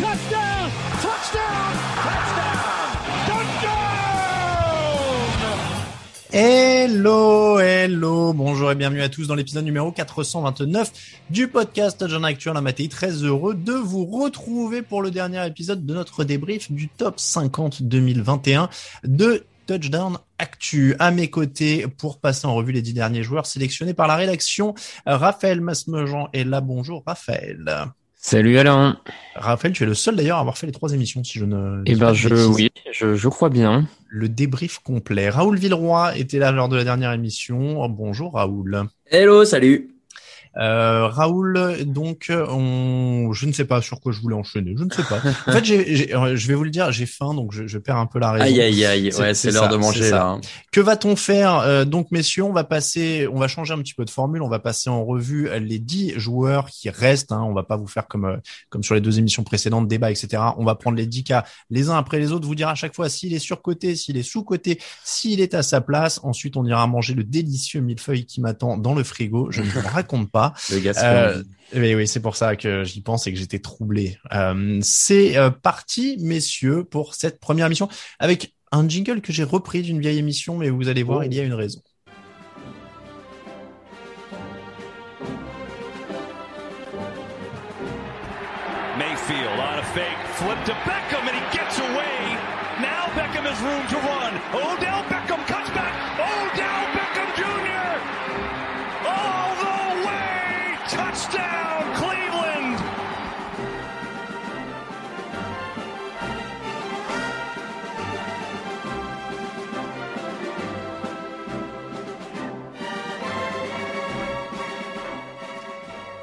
Touchdown, touchdown, touchdown. Hello, hello, bonjour et bienvenue à tous dans l'épisode numéro 429 du podcast John Actuel la Matéi. Très heureux de vous retrouver pour le dernier épisode de notre débrief du top 50 2021 de Touchdown Actu. À mes côtés, pour passer en revue les dix derniers joueurs sélectionnés par la rédaction, Raphaël Masmejean est là. Bonjour Raphaël. Salut Alain. Raphaël, tu es le seul d'ailleurs à avoir fait les trois émissions, si je ne. Eh ben, je, oui, je, je crois bien. Le débrief complet. Raoul Villeroy était là lors de la dernière émission. Bonjour Raoul. Hello, salut. Euh, Raoul, donc, on, je ne sais pas sur quoi je voulais enchaîner. Je ne sais pas. En fait, euh, je vais vous le dire, j'ai faim, donc je, je perds un peu la raison. Aïe, aïe, aïe. Ouais, c'est l'heure de manger, là. hein. Que va-t-on faire Euh, Donc, messieurs, on va passer, on va changer un petit peu de formule. On va passer en revue les dix joueurs qui restent. Hein. On va pas vous faire comme euh, comme sur les deux émissions précédentes, débat, etc. On va prendre les dix cas les uns après les autres. Vous dire à chaque fois s'il est surcoté, s'il est sous-coté, s'il est à sa place. Ensuite, on ira manger le délicieux millefeuille qui m'attend dans le frigo. Je ne vous le raconte pas. Le Gascon. Euh, mais oui, c'est pour ça que j'y pense et que j'étais troublé. Euh, c'est euh, parti, messieurs, pour cette première émission avec un jingle que j'ai repris d'une vieille émission, mais vous allez voir, Oh. il y a une raison. Mayfield on a fake, flip to Beckham, and he gets away. Now Beckham has room to run.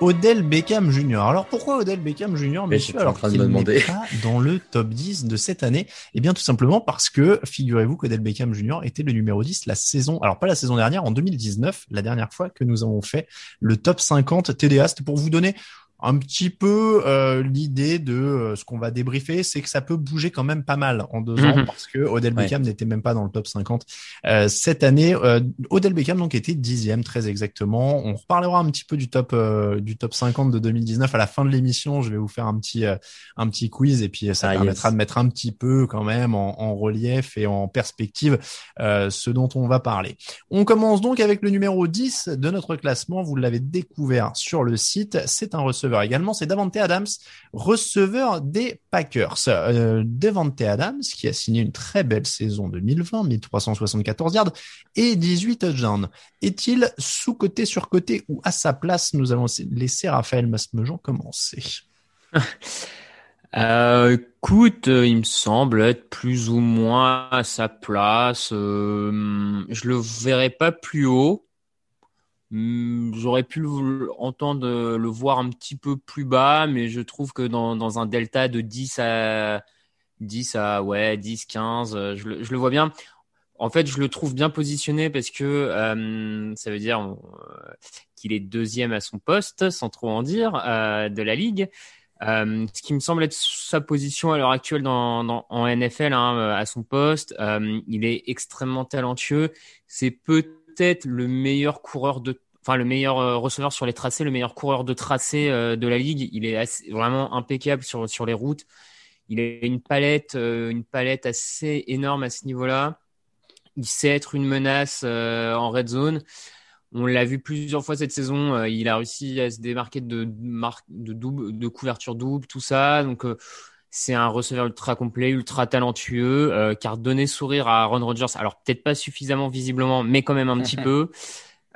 Odell Beckham Jr. Alors pourquoi Odell Beckham Jr. Messieurs, alors qu'il n'est pas dans le top 10 de cette année Eh bien tout simplement parce que figurez-vous qu'Odell Beckham Jr. était le numéro 10 la saison, alors pas la saison dernière, en 2019, la dernière fois que nous avons fait le top 50 TDA. C'était pour vous donner un petit peu euh, l'idée de euh, ce qu'on va débriefer, c'est que ça peut bouger quand même pas mal en deux ans Mhm. parce que Odell Ouais. Beckham n'était même pas dans le top 50 euh, cette année. Euh, Odell Beckham donc était dixième très exactement. On reparlera un petit peu du top euh, du top 50 de 2019 à la fin de l'émission. Je vais vous faire un petit euh, un petit quiz et puis ça Ah, permettra yes. de mettre un petit peu quand même en, en relief et en perspective euh, ce dont on va parler. On commence donc avec le numéro 10 de notre classement. Vous l'avez découvert sur le site. C'est un receveur également. C'est Davante Adams, receveur des Packers. Euh, Davante Adams qui a signé une très belle saison 2020, 1374 yards et 18 touchdowns. Est-il sous-côté, sur-côté ou à sa place? Nous allons laisser Raphaël Masmejean commencer. Euh, écoute, euh, il me semble être plus ou moins à sa place. Euh, je le verrais pas plus haut. Hmm, J'aurais pu entendre le voir un petit peu plus bas, mais je trouve que dans, un delta de 10 à 10 à ouais 10, 15, euh, je le, vois bien. En fait, je le trouve bien positionné parce que euh, ça veut dire euh, qu'il est deuxième à son poste, sans trop en dire, euh, de la ligue. Euh, ce qui me semble être sa position à l'heure actuelle dans, en NFL, hein, à son poste. Euh, il est extrêmement talentueux. C'est le meilleur coureur de, enfin le meilleur euh, receveur sur les tracés, le meilleur coureur de tracé euh, de la ligue. Il est assez- vraiment impeccable sur sur les routes. Il a une palette, euh, une palette assez énorme à ce niveau-là. Il sait être une menace en red zone. On l'a vu plusieurs fois cette saison. il a réussi à se démarquer de, de, double, de couverture double, tout ça. Donc, c'est un receveur ultra complet, ultra talentueux, euh, qui a redonné sourire à Aaron Rodgers. Alors, peut-être pas suffisamment visiblement, mais quand même un petit peu.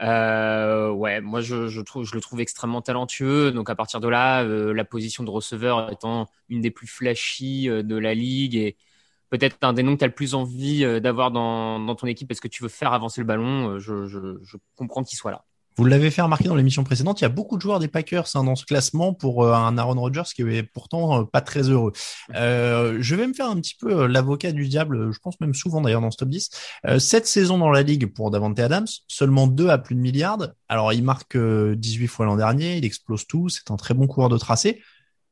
Euh, ouais, moi, je, je, trouve, je le trouve extrêmement talentueux. Donc, à partir de là, euh, la position de receveur étant une des plus flashy euh, de la ligue et peut-être un des noms que tu as le plus envie euh, d'avoir dans, dans ton équipe parce que tu veux faire avancer le ballon, je, je, je comprends qu'il soit là. Vous l'avez fait remarquer dans l'émission précédente, il y a beaucoup de joueurs des Packers hein, dans ce classement pour euh, un Aaron Rodgers qui est pourtant euh, pas très heureux. Euh, je vais me faire un petit peu euh, l'avocat du diable, je pense même souvent d'ailleurs dans ce top 10. Euh, cette saison dans la ligue pour Davante Adams, seulement deux à plus de milliards. Alors il marque euh, 18 fois l'an dernier, il explose tout, c'est un très bon coureur de tracé.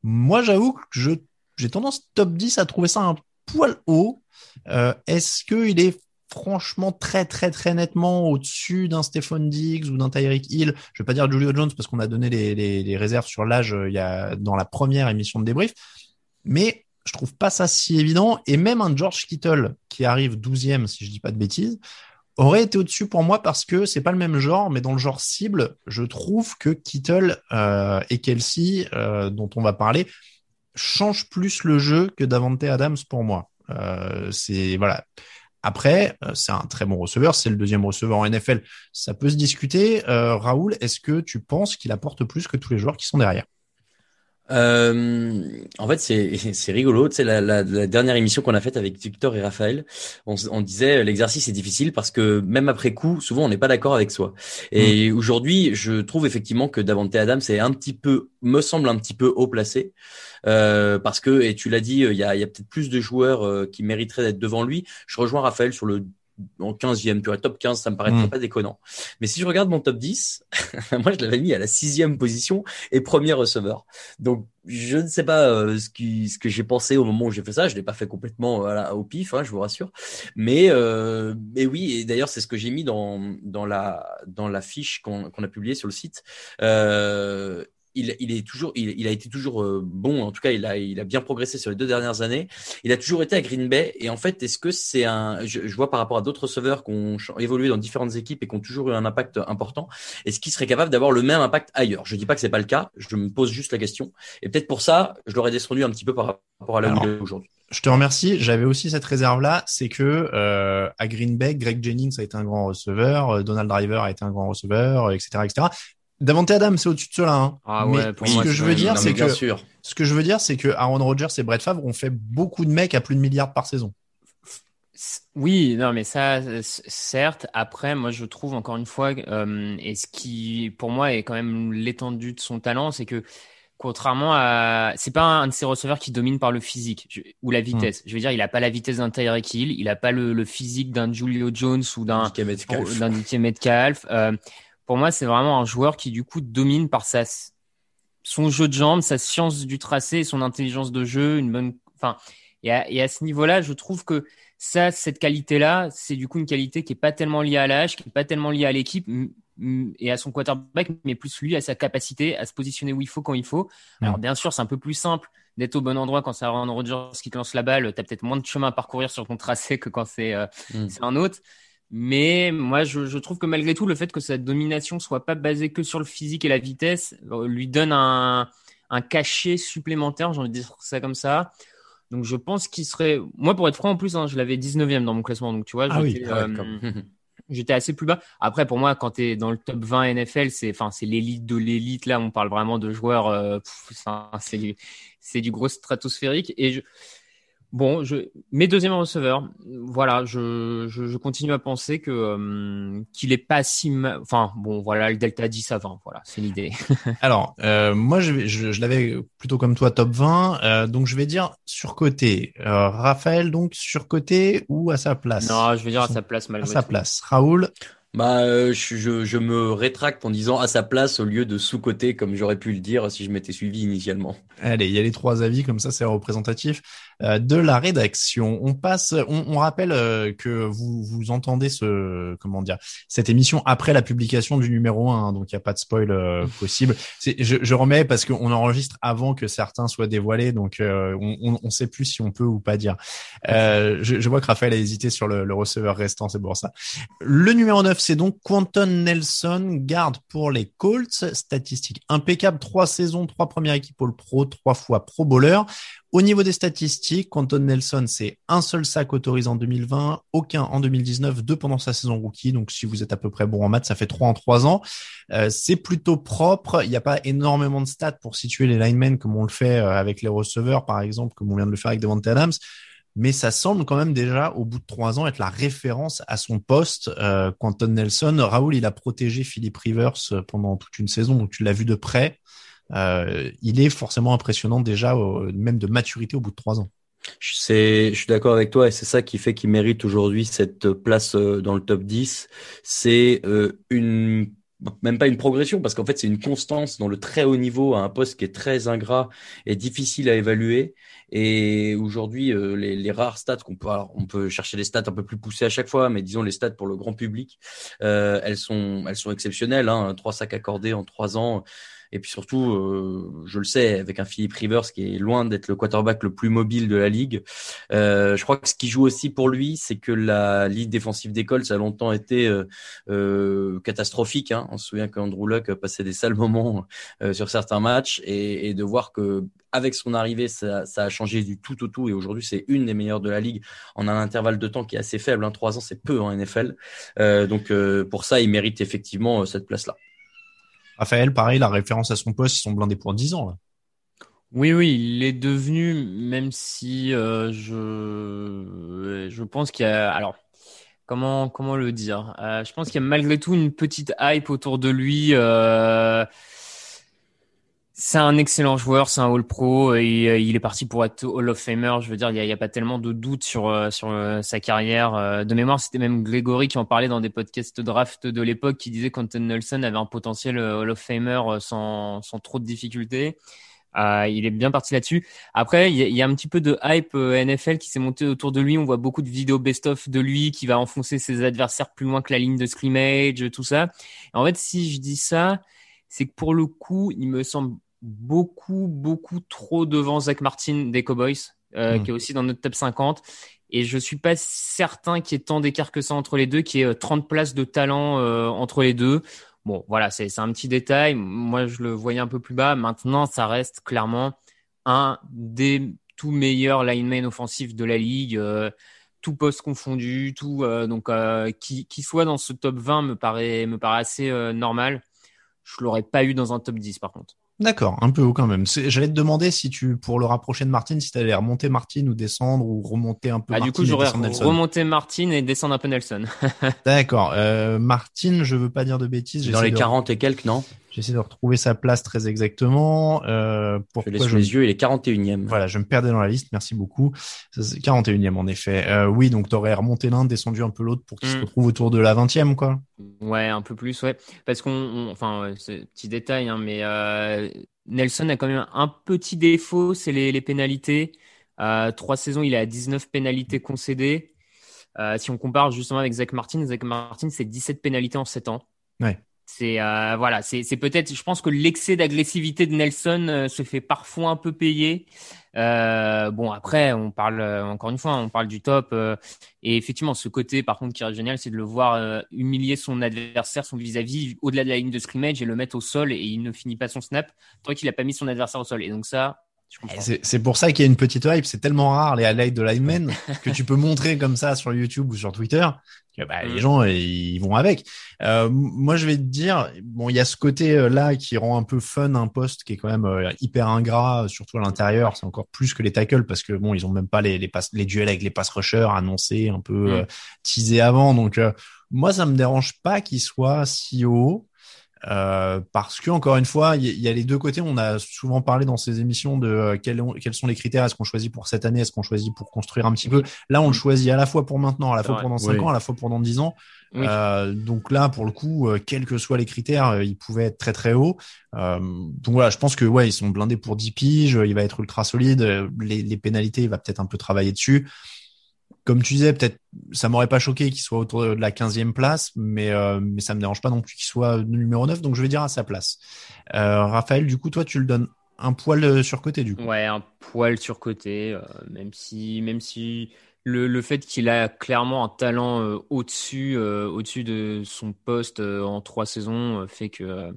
Moi j'avoue que je j'ai tendance top 10 à trouver ça un poil haut. Euh, Est-ce qu'il est franchement très très très nettement au-dessus d'un Stephon Diggs ou d'un Tyreek Hill. Je vais pas dire Julio Jones parce qu'on a donné les, réserves sur l'âge euh, dans la première émission de débrief, mais je trouve pas ça si évident. Et même un George Kittle qui arrive 12e, si je dis pas de bêtises, aurait été au-dessus pour moi parce que c'est pas le même genre, mais dans le genre cible, je trouve que Kittle euh, et Kelsey, euh, dont on va parler, changent plus le jeu que Davante Adams pour moi. C'est voilà. Après, euh, c'est un très bon receveur, c'est le deuxième receveur en NFL. Ça peut se discuter. Euh, Raoul, est-ce que tu penses qu'il apporte plus que tous les joueurs qui sont derrière? Euh, en fait, c'est rigolo. Tu sais, la, la, la dernière émission qu'on a faite avec Victor et Raphaël, on, on disait euh, l'exercice est difficile parce que même après coup, souvent on n'est pas d'accord avec soi. Et aujourd'hui, je trouve effectivement que Davante Adams est un petit peu, me semble un petit peu haut placé. Euh, parce que, et tu l'as dit, il y a, y a peut-être plus de joueurs euh, qui mériteraient d'être devant lui. Je rejoins Raphaël sur le en 15e, tu vois, top 15, ça me paraît Mm. pas déconnant. Mais si je regarde mon top 10, moi je l'avais mis à la sixième position et premier receveur. Donc je ne sais pas euh, ce, qui, ce que j'ai pensé au moment où j'ai fait ça. Je l'ai pas fait complètement voilà, au pif, hein, je vous rassure. Mais euh, mais oui, et d'ailleurs c'est ce que j'ai mis dans dans la dans la fiche qu'on qu'on a publiée sur le site. Euh, il, il est toujours, il, il a été toujours euh, bon. En tout cas, il a, il a bien progressé sur les deux dernières années. Il a toujours été à Green Bay. Et en fait, est-ce que c'est un, je, je vois par rapport à d'autres receveurs qui ont évolué dans différentes équipes et qui ont toujours eu un impact important, est-ce qu'il serait capable d'avoir le même impact ailleurs? Je dis pas que c'est pas le cas. Je me pose juste la question. Et peut-être pour ça, je l'aurais descendu un petit peu par rapport à est aujourd'hui. Je te remercie. J'avais aussi cette réserve-là, c'est que euh, à Green Bay, Greg Jennings a été un grand receveur, euh, Donald Driver a été un grand receveur, etc., etc. Davante Adams, c'est au-dessus de cela. Hein. Ah mais pour ce moi, que je veux dire, c'est que sûr. ce que je veux dire, c'est que Aaron Rodgers et Brett Favre ont fait beaucoup de mecs à plus de milliards par saison. Oui, non, mais ça, certes. Après, moi, je trouve encore une fois, euh, et ce qui, pour moi, est quand même l'étendue de son talent, c'est que contrairement à, c'est pas un de ces receveurs qui domine par le physique je- ou la vitesse. Je veux dire, il a pas la vitesse d'un Tyreek Hill, il a pas le, le physique d'un Julio Jones ou d'un Metcalf. d'un DK Metcalf. Euh, pour moi, c'est vraiment un joueur qui du coup domine par sa son jeu de jambes, sa science du tracé, son intelligence de jeu, une bonne. Enfin, et à, et à ce niveau-là, je trouve que ça, cette qualité-là, c'est du coup une qualité qui est pas tellement liée à l'âge, qui est pas tellement liée à l'équipe et à son quarterback, mais plus lui à sa capacité à se positionner où il faut quand il faut. Alors bien sûr, c'est un peu plus simple d'être au bon endroit quand c'est Aaron Rodgers qui te lance la balle. T'as peut-être moins de chemin à parcourir sur ton tracé que quand c'est euh, Mm. c'est un autre. Mais moi, je, je trouve que malgré tout, le fait que sa domination soit pas basée que sur le physique et la vitesse euh, lui donne un, un cachet supplémentaire, j'ai envie de dire ça comme ça. Donc je pense qu'il serait... Moi, pour être franc, en plus, hein, je l'avais 19e dans mon classement. Donc tu vois, Ah j'étais, Ah ouais, euh, j'étais assez plus bas. Après, pour moi, quand tu es dans le top 20 NFL, c'est enfin c'est l'élite de l'élite. Là, on parle vraiment de joueurs. Euh, c'est du, c'est du gros stratosphérique. Et je, Bon, je, mes deuxièmes receveurs, voilà, je, je, je continue à penser que euh, qu'il est pas si, enfin bon, voilà, le delta 10 à 20, voilà, c'est l'idée. Alors, euh, moi, je, je, je l'avais plutôt comme toi top 20, euh, donc je vais dire surcoté. Euh, Raphaël, donc surcoté ou à sa place? Non, je vais dire à sa place malgré À sa place. Raoul? Bah, euh, je, je, je, me rétracte en disant à sa place au lieu de sous-côté comme j'aurais pu le dire si je m'étais suivi initialement. Allez, il y a les trois avis comme ça, c'est représentatif de la rédaction. On passe, on, on rappelle euh, que vous vous entendez ce comment dire cette émission après la publication du numéro 1, hein, donc il n'y a pas de spoil euh, possible. Je, je, remets parce qu'on enregistre avant que certains soient dévoilés, donc on, on, sait plus si on peut ou pas dire. Je, je, vois que Raphaël a hésité sur le, le receveur restant, c'est pour ça. Le numéro 9 c'est donc Quanton Nelson, garde pour les Colts. Statistique impeccable, trois saisons, trois premières équipes All Pro, trois fois Pro Bowler. Au niveau des statistiques, Quanton Nelson, c'est un seul sac autorisé en 2020, aucun en 2019, deux pendant sa saison rookie. Donc, si vous êtes à peu près bon en maths, ça fait trois en trois ans. Euh, c'est plutôt propre. Il n'y a pas énormément de stats pour situer les linemen comme on le fait euh, avec les receveurs, par exemple, comme on vient de le faire avec Devante Adams mais ça semble quand même déjà, au bout de trois ans, être la référence à son poste. Euh, Quentin Nelson, Raoul, il a protégé Philippe Rivers euh, pendant toute une saison, donc tu l'as vu de près. Euh, il est forcément impressionnant déjà, même de maturité au bout de trois ans. Je, suis d'accord avec toi et c'est ça qui fait qu'il mérite aujourd'hui cette place euh, dans le top 10. C'est une même pas une progression parce qu'en fait c'est une constance dans le très haut niveau à un poste qui est très ingrat et difficile à évaluer et aujourd'hui euh, les, les, rares stats qu'on peut alors, on peut chercher des stats un peu plus poussées à chaque fois mais disons les stats pour le grand public euh, elles sont elles sont exceptionnelles hein, trois sacs accordés en trois ans et puis surtout, euh, je le sais, avec un Philippe Rivers qui est loin d'être le quarterback le plus mobile de la ligue, euh, je crois que ce qui joue aussi pour lui, c'est que la ligne défensive d'école, ça a longtemps été euh, euh catastrophique. Hein. On se souvient qu'Andrew Luck passait des sales moments euh, sur certains matchs et, et, de voir que avec son arrivée, ça, ça, a changé du tout au tout et aujourd'hui c'est une des meilleures de la ligue en un intervalle de temps qui est assez faible. Hein. Trois ans, c'est peu en NFL. donc pour ça, il mérite effectivement cette place-là. Raphaël, pareil, la référence à son poste, ils sont blindés pour 10 ans. Oui, oui, il est devenu, même si euh, je, je pense qu'il y a, alors, comment, comment le dire? Euh, Je pense qu'il y a malgré tout une petite hype autour de lui. Euh, c'est un excellent joueur, c'est un All Pro et euh, il est parti pour être Hall of Famer. Je veux dire, il n'y a, pas tellement de doute sur euh, sur euh, sa carrière. De mémoire, c'était même Grégory qui en parlait dans des podcasts draft de l'époque, qui disait qu'Anton Nelson avait un potentiel Hall of Famer sans sans trop de difficultés. Il est bien parti là-dessus. Après, il y, a un petit peu de hype NFL qui s'est monté autour de lui. On voit beaucoup de vidéos best-of de lui qui va enfoncer ses adversaires plus loin que la ligne de scrimmage, tout ça. En fait, si je dis ça, c'est que pour le coup, il me semble beaucoup, beaucoup trop devant Zach Martin des Cowboys, euh, hmm. qui est aussi dans notre top 50. Et je suis pas certain qu'il y ait tant d'écart que ça entre les deux, qu'il y ait 30 euh, places de talent euh, entre les deux. Bon, voilà, c'est un petit détail. Moi, je le voyais un peu plus bas. Maintenant, ça reste clairement un des tout meilleurs linemen offensifs de la ligue, euh, tout poste confondu, tout donc qui, qui soit dans ce top 20 me paraît me paraît assez normal. Je l'aurais pas eu dans un top 10 par contre. D'accord, un peu haut quand même. J'allais te demander si tu, pour le rapprocher de Martin, si tu allais remonter Martin ou descendre ou remonter un peu. Ah, du coup, j'aurais remonté Martin et descendre un peu Nelson. D'accord. Euh, Martin, je veux pas dire de bêtises. Dans les 40 et quelques, non? J'essaie de retrouver sa place très exactement. Euh, je laisse les yeux, il est 41e. Voilà, je me perdais dans la liste, merci beaucoup. 41e en effet. Euh, oui, donc tu aurais remonté l'un, descendu un peu l'autre pour qu'il se mm. retrouve autour de la 20e, quoi. Ouais, un peu plus, ouais. Parce qu'on, enfin, c'est petit détail, hein, mais euh, Nelson a quand même un petit défaut, c'est les, les pénalités. Euh, trois saisons, il a 19 pénalités concédées. Euh, si on compare justement avec Zach Martin, Zach Martin, c'est 17 pénalités en 7 ans. Ouais. C'est euh, voilà, c'est peut-être. Je pense que l'excès d'agressivité de Nelson euh, se fait parfois un peu payer. Euh, bon après, on parle euh, encore une fois, on parle du top et effectivement, ce côté par contre qui est génial, c'est de le voir humilier son adversaire, son vis-à-vis au-delà de la ligne de scrimmage et le mettre au sol et il ne finit pas son snap tant qu'il a pas mis son adversaire au sol. Et donc ça, C'est pour ça qu'il y a une petite hype. C'est tellement rare les highlights de linemen que tu peux montrer comme ça sur YouTube ou sur Twitter que bah, les gens ils vont avec. Euh, moi, je vais te dire, bon, il y a ce côté euh, là qui rend un peu fun un poste qui est quand même euh, hyper ingrat, surtout à l'intérieur. C'est encore plus que les tackles parce que bon, ils ont même pas les les, passes, les duels avec les pass rushers annoncés, un peu mm. teasés avant. Donc moi, ça me dérange pas qu'il soit si haut. Euh, parce que encore une fois, il y, a les deux côtés. On a souvent parlé dans ces émissions de euh, quels, quels, sont les critères. Est-ce qu'on choisit pour cette année? Est-ce qu'on choisit pour construire un petit peu? Là, on le choisit à la fois pour maintenant, à la fois pour dans 5 ans, à la fois pour dans 10 ans. Euh, donc là, pour le coup, euh, quels que soient les critères, ils pouvaient être très très hauts. donc voilà, je pense que ouais, ils sont blindés pour 10 piges. Il va être ultra solide. Les, les pénalités, il va peut-être un peu travailler dessus comme tu disais, peut-être ça m'aurait pas choqué qu'il soit autour de la 15e place, mais euh, mais ça me dérange pas non plus qu'il soit numéro 9, donc je vais dire à sa place. Euh, Raphaël, du coup, toi, tu le donnes un poil euh, sur côté du coup. Ouais, un poil sur côté, euh, même si même si le, le fait qu'il a clairement un talent euh, au-dessus au-dessus de son poste en trois saisons fait que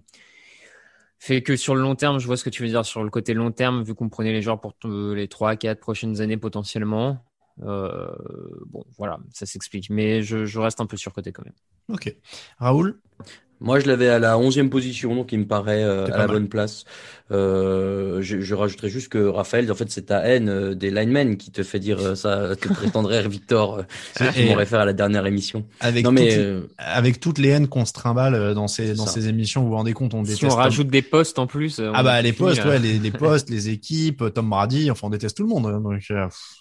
fait que sur le long terme, je vois ce que tu veux dire sur le côté long terme, vu qu'on prenait les joueurs pour les 3 4 prochaines années potentiellement. Euh, bon, voilà, ça s'explique. Mais je, reste un peu surcoté quand même. Ok. Raoul? Moi, je l'avais à la onzième position, donc il me paraît euh, à la bonne place. Euh, je, je, rajouterais juste que Raphaël, en fait, c'est ta haine euh, des linemen qui te fait dire euh, ça, te prétendrait Victor, ce que tu m'aurais fait à la dernière émission. Avec, non, mais, toutes, avec toutes les haines qu'on se trimballe dans ces dans ces émissions, vous vous rendez compte, on déteste. Si on rajoute des postes en plus. Ah bah les postes, ouais, les, les postes, les équipes, Tom Brady, enfin on déteste tout le monde. Hein, donc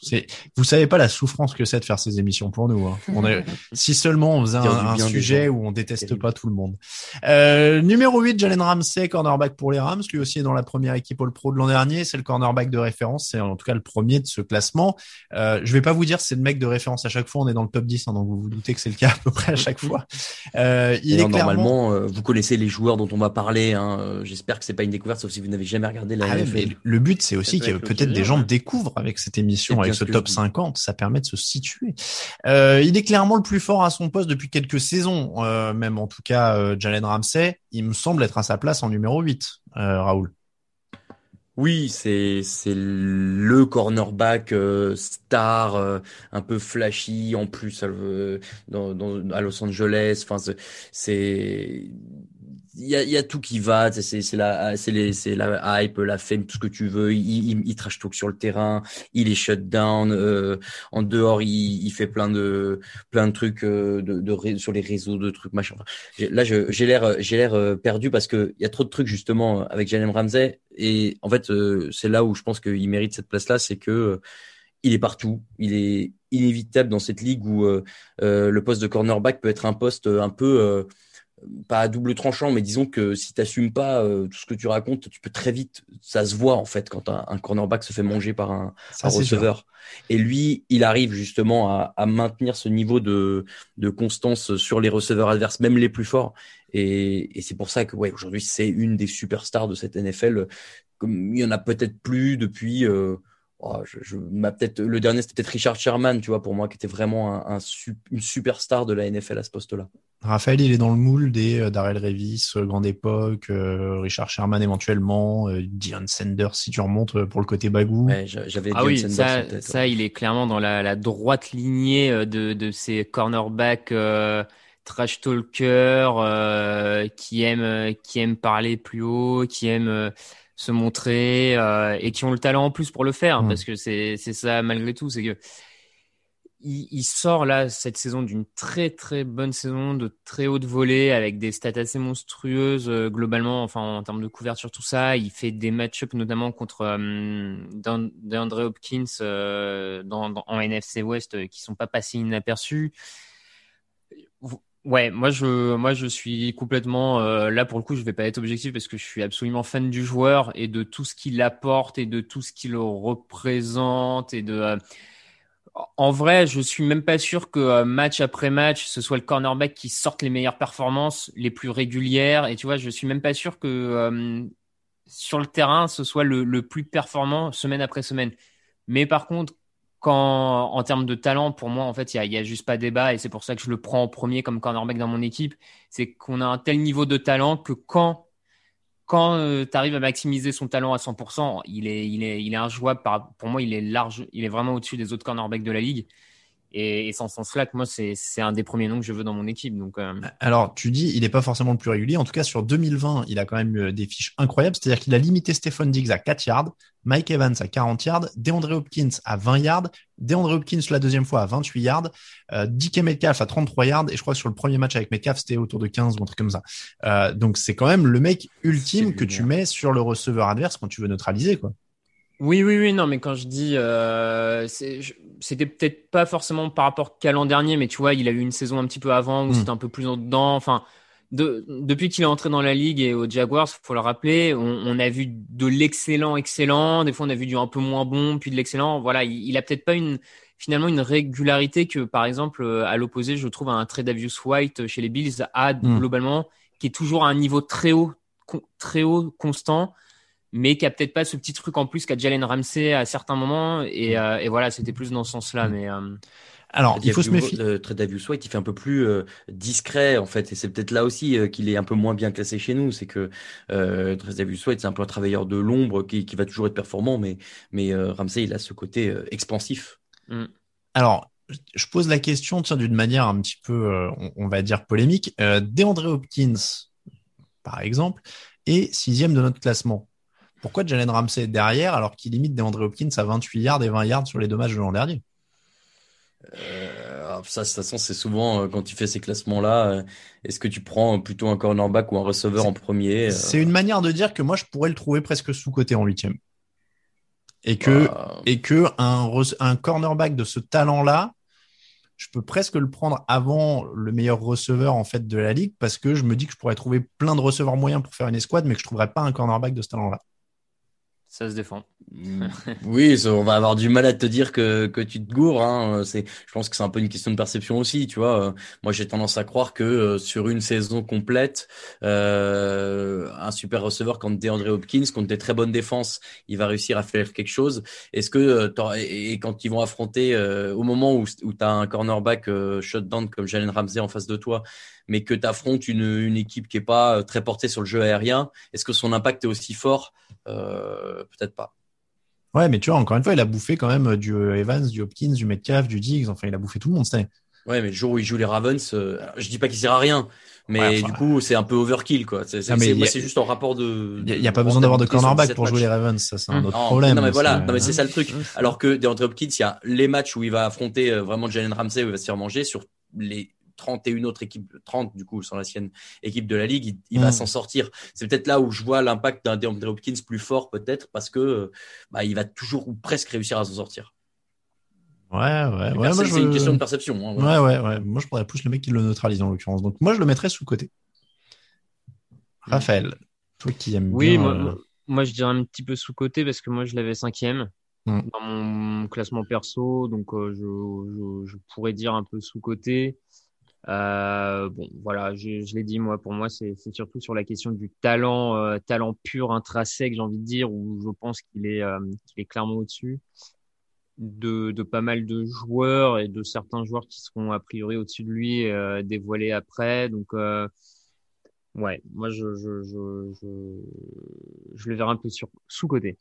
c'est, vous savez pas la souffrance que c'est de faire ces émissions pour nous. Hein. On est, si seulement on faisait un, un sujet où on déteste pas tout le monde. Euh, numéro 8, Jalen Ramsey, cornerback pour les Rams. Lui aussi est dans la première équipe All-Pro de l'an dernier. C'est le cornerback de référence. C'est en tout cas le premier de ce classement. Euh, je vais pas vous dire c'est le mec de référence à chaque fois. On est dans le top 10, hein, donc vous vous doutez que c'est le cas à peu près à chaque fois. Euh, il est Normalement, euh, vous connaissez les joueurs dont on va parler. Hein. Euh, j'espère que c'est pas une découverte, sauf si vous n'avez jamais regardé la ah le but, c'est aussi que peut-être des gens découvrent avec cette émission, avec ce top 50. Ça permet de se situer. il est clairement le plus fort à son poste depuis quelques saisons, même en tout cas Jalen Ramsey il me semble être à sa place en numéro 8, euh, Raoul. Oui, c'est le cornerback euh, star, euh, un peu flashy en plus à Los Angeles. C'est il y a, y a, tout qui va, c'est la la hype, la fame, tout ce que tu veux. Il, il, il trash talk sur le terrain, il est shut down. Euh, en dehors, il, il, fait plein de plein de trucs euh, de, de, sur les réseaux, de trucs machin. là, j'ai l'air j'ai l'air euh, perdu parce que il y a trop de trucs justement avec Jalen Ramsey et en fait c'est là où je pense qu'il mérite cette place là, c'est que il est partout, il est inévitable dans cette ligue où le poste de cornerback peut être un poste un peu pas à double tranchant, mais disons que si tu n'assumes pas euh, tout ce que tu racontes, tu peux très vite, ça se voit en fait quand un, cornerback se fait manger par un, receveur. Et lui, il arrive justement à, à maintenir ce niveau de, de, constance sur les receveurs adverses, même les plus forts. Et, et c'est pour ça que ouais, aujourd'hui, c'est une des superstars de cette NFL. Comme il y en a peut-être plus depuis. Euh, oh, je, je peut-être le dernier c'était peut-être Richard Sherman, tu vois, pour moi, qui était vraiment un, un, une superstar de la NFL à ce poste-là. Raphaël, il est dans le moule des euh, Darrell Revis, euh, Grande Époque, euh, Richard Sherman éventuellement, euh, Dion Sanders si tu remontes pour le côté bagou. Ouais, j'avais ah oui, ça, ça il est clairement dans la, la droite lignée de, de ces cornerbacks trash talker qui aiment qui aiment parler plus haut, qui aiment se montrer et qui ont le talent en plus pour le faire, mmh. parce que c'est c'est ça malgré tout, c'est que il, sort là cette saison d'une très très bonne saison de très haute volée avec des stats assez monstrueuses euh, globalement enfin en termes de couverture tout ça il fait des match-ups notamment contre euh, DeAndre Hopkins euh, dans, en NFC West euh, qui sont pas passés inaperçus ouais moi je moi je suis complètement là pour le coup je vais pas être objectif parce que je suis absolument fan du joueur et de tout ce qu'il apporte et de tout ce qu'il représente et de en vrai, je suis même pas sûr que euh, match après match, ce soit le cornerback qui sorte les meilleures performances, les plus régulières. Et tu vois, je suis même pas sûr que euh, sur le terrain, ce soit le, le, plus performant semaine après semaine. Mais par contre, quand en termes de talent, pour moi, en fait, il y a, juste pas débat. Et c'est pour ça que je le prends en premier comme cornerback dans mon équipe. C'est qu'on a un tel niveau de talent que quand quand tu arrives à maximiser son talent à 100%, il est, il est, il est injouable. Pour moi, il est large, il est vraiment au-dessus des autres cornerbacks de la ligue. Et, et sans ce sens-là, moi, c'est un des premiers noms que je veux dans mon équipe. Donc, euh... Alors, tu dis, il n'est pas forcément le plus régulier. En tout cas, sur 2020, il a quand même eu des fiches incroyables. C'est-à-dire qu'il a limité Stephen Diggs à 4 yards, Mike Evans à 40 yards, DeAndre Hopkins à 20 yards, DeAndre Hopkins la deuxième fois à 28 yards, euh, DK Metcalf à 33 yards. Et je crois que sur le premier match avec Metcalf, c'était autour de 15 ou un truc comme ça. Euh, donc, c'est quand même le mec ultime que tu mets sur le receveur adverse quand tu veux neutraliser, quoi. Oui, oui, oui, non, mais quand je dis, euh, c'était peut-être pas forcément par rapport qu'à l'an dernier, mais tu vois, il a eu une saison un petit peu avant où mm. c'était un peu plus en dedans. Enfin, de, depuis qu'il est entré dans la ligue et aux Jaguars, faut le rappeler, on, on a vu de l'excellent, excellent. Des fois, on a vu du un peu moins bon, puis de l'excellent. Voilà, il, il, a peut-être pas une finalement une régularité que, par exemple, à l'opposé, je trouve un trade Davius White chez les Bills a mm. globalement, qui est toujours à un niveau très haut, très haut, constant mais qui a peut-être pas ce petit truc en plus qu'a Jalen Ramsey à certains moments. Et, mm. euh, et voilà, c'était plus dans ce sens-là. Mais euh... alors, il faut se méfier. Euh, Davius White, il fait un peu plus euh, discret en fait, et c'est peut-être là aussi euh, qu'il est un peu moins bien classé chez nous. C'est que euh, Davius White, c'est un peu un travailleur de l'ombre qui, qui, va toujours être performant, mais mais Ramsey, il a ce côté expansif. Mm. Alors, je pose la question tiens d'une manière un petit peu, on, on, va dire polémique. Euh, DeAndre Hopkins, par exemple, est sixième de notre classement. Pourquoi Jalen Ramsey est derrière alors qu'il limite des André Hopkins à 28 yards et 20 yards sur les deux matchs de l'an dernier euh, ça, de toute façon, c'est souvent euh, quand tu fais ces classements-là, euh, est-ce que tu prends plutôt un cornerback ou un receveur en premier C'est une manière de dire que moi, je pourrais le trouver presque sous-côté en huitième. Et que, bah... et que un, un cornerback de ce talent-là, je peux presque le prendre avant le meilleur receveur en fait de la ligue parce que je me dis que je pourrais trouver plein de receveurs moyens pour faire une escouade, mais que je trouverais pas un cornerback de ce talent-là. Ça se défend. Mm. oui, on va avoir du mal à te dire que, que tu te gourres. Hein. C'est, je pense que c'est un peu une question de perception aussi, tu vois. Moi, j'ai tendance à croire que euh, sur une saison complète, euh, un super receveur comme DeAndre Hopkins, contre des très bonnes défenses, il va réussir à faire quelque chose. Est-ce que euh, et, quand ils vont affronter euh, au moment où, où tu as un cornerback euh, shutdown comme Jalen Ramsey en face de toi, mais que tu affrontes une, une équipe qui est pas très portée sur le jeu aérien, est-ce que son impact est aussi fort euh, peut-être pas. Ouais, mais tu vois, encore une fois, il a bouffé quand même du Evans, du Hopkins, du Metcalf, du Diggs. Enfin, il a bouffé tout le monde année. Ouais, mais le jour où il joue les Ravens, euh, je dis pas qu'il sert à rien, mais ouais, enfin, du coup, c'est un peu overkill, quoi. C'est a... juste en rapport de. Il n'y a, a, pas besoin d'avoir de cornerback pour jouer les Ravens, ça c'est un mmh. autre non, problème. Non, mais voilà, non, mais c'est ça le truc. Alors que DeAndre Hopkins, il y a les matchs où il va affronter euh, vraiment Jalen Ramsey, où il va se faire manger sur les 31 autres équipes, 30 du coup, sans la sienne équipe de la ligue, il, il mmh. va s'en sortir. C'est peut-être là où je vois l'impact d'un DeAndre Hopkins plus fort, peut-être, parce que bah, il va toujours ou presque réussir à s'en sortir. Ouais, ouais, ouais. C'est je... une question de perception. Hein, voilà. Ouais, ouais, ouais. Moi, je prendrais plus le mec qui le neutralise en l'occurrence. Donc, moi, je le mettrais sous côté. Raphaël, toi qui aimes oui, bien. Moi, euh... moi, je dirais un petit peu sous côté parce que moi, je l'avais cinquième mmh. dans mon classement perso. Donc, euh, je, je, je, pourrais dire un peu sous côté. Euh, bon, voilà, je, je l'ai dit, moi, pour moi, c'est surtout sur la question du talent, euh, talent pur, intrinsèque, j'ai envie de dire, où je pense qu'il est, euh, est clairement au-dessus de, de, pas mal de joueurs et de certains joueurs qui seront a priori au-dessus de lui, euh, dévoilés après. Donc, euh, ouais, moi, je, je, je, je, je le verrai un peu sur, sous-côté.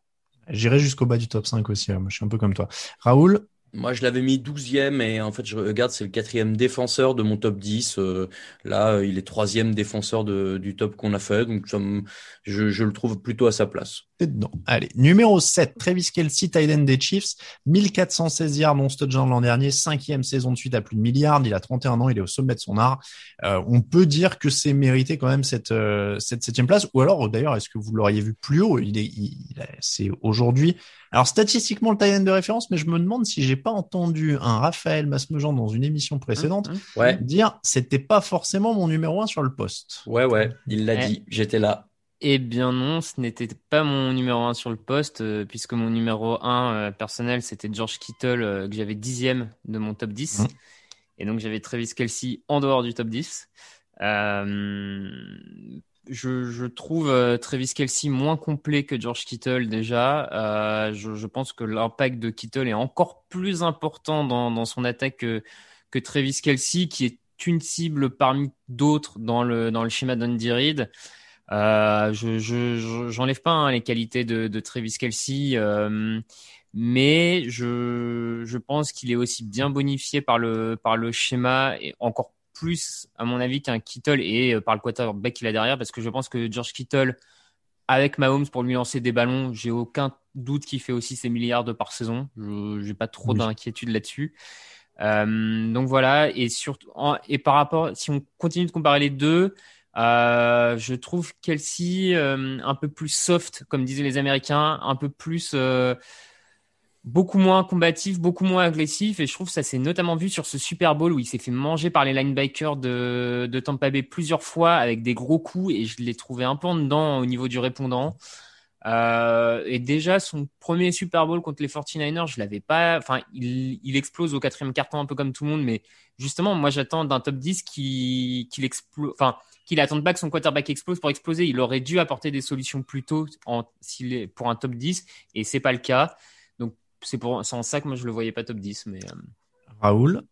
J'irai jusqu'au bas du top 5 aussi, hein. moi, je suis un peu comme toi. Raoul, moi, je l'avais mis 12e et en fait, je regarde, c'est le quatrième défenseur de mon top 10. Euh, là, il est troisième défenseur du top qu'on a fait, donc je, le trouve plutôt à sa place. Dedans. Allez, numéro 7, Travis Kelsey, tight des Chiefs, 1416 yards non touchdown l'an dernier, cinquième saison de suite à plus de milliards. Il a 31 ans, il est au sommet de son art. Euh, on peut dire que c'est mérité quand même cette euh, cette septième place. Ou alors, d'ailleurs, est-ce que vous l'auriez vu plus haut? Il est, il, c'est aujourd'hui alors statistiquement le tight de référence, mais je me demande si j'ai pas entendu un Raphaël Masmejean dans une émission précédente mmh, mmh. Ouais. dire c'était pas forcément mon numéro un sur le poste. Ouais ouais, il l'a dit, j'étais là. Eh bien non, ce n'était pas mon numéro un sur le poste, euh, puisque mon numéro un euh, personnel, c'était George Kittle, euh, que j'avais dixième de mon top 10. Mmh. Et donc j'avais Travis Kelsey en dehors du top 10. Euh, je, je, trouve Travis Kelsey moins complet que George Kittle déjà. Je, je, pense que l'impact de Kittle est encore plus important dans, dans son attaque que, que, Travis Kelsey, qui est une cible parmi d'autres dans le, dans le schéma d'Andy Reid. Euh, je j'enlève pas hein, les qualités de, de Travis Kelsey, euh, mais je, je pense qu'il est aussi bien bonifié par le, par le schéma et encore plus, à mon avis, qu'un Kittle et euh, par le quarterback qu'il a derrière, parce que je pense que George Kittle, avec Mahomes pour lui lancer des ballons, j'ai aucun doute qu'il fait aussi ses milliards de par saison. Je n'ai pas trop d'inquiétude là-dessus. Euh, donc voilà, et surtout, et par rapport, si on continue de comparer les deux, euh, je trouve Kelsey euh, un peu plus soft, comme disaient les Américains, un peu plus euh, beaucoup moins combatif, beaucoup moins agressif. Et je trouve ça s'est notamment vu sur ce Super Bowl où il s'est fait manger par les linebackers de, de Tampa Bay plusieurs fois avec des gros coups et je l'ai trouvé un peu en dedans au niveau du répondant. Et déjà, son premier Super Bowl contre les 49ers, je l'avais pas. Enfin, il, explose au quatrième carton, un peu comme tout le monde. Mais justement, moi, j'attends d'un top 10 qui, qu'il explose. Enfin, qu'il attende pas que son quarterback explose pour exploser. Il aurait dû apporter des solutions plus tôt en, est, pour un top 10. Et c'est pas le cas. Donc, c'est pour, en ça que moi, je le voyais pas top 10. Mais, euh... Raoul?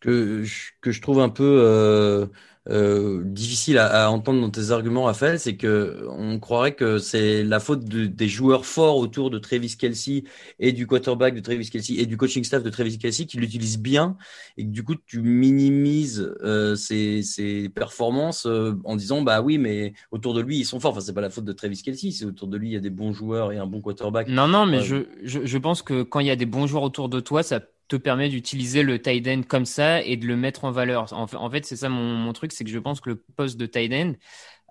Que, que je trouve un peu. Euh euh, difficile à, à, entendre dans tes arguments, Raphaël, c'est que on croirait que c'est la faute de, des joueurs forts autour de Travis Kelsey et du quarterback de Travis Kelsey et du coaching staff de Travis Kelsey qui l'utilisent bien et que du coup tu minimises euh, ses, ses, performances euh, en disant bah oui mais autour de lui ils sont forts. Enfin c'est pas la faute de Travis Kelsey, c'est autour de lui il y a des bons joueurs et un bon quarterback. Non non mais je, je, je pense que quand il y a des bons joueurs autour de toi ça te permet d'utiliser le tight end comme ça et de le mettre en valeur. En, fait, c'est ça mon, truc, c'est que je pense que le poste de tight end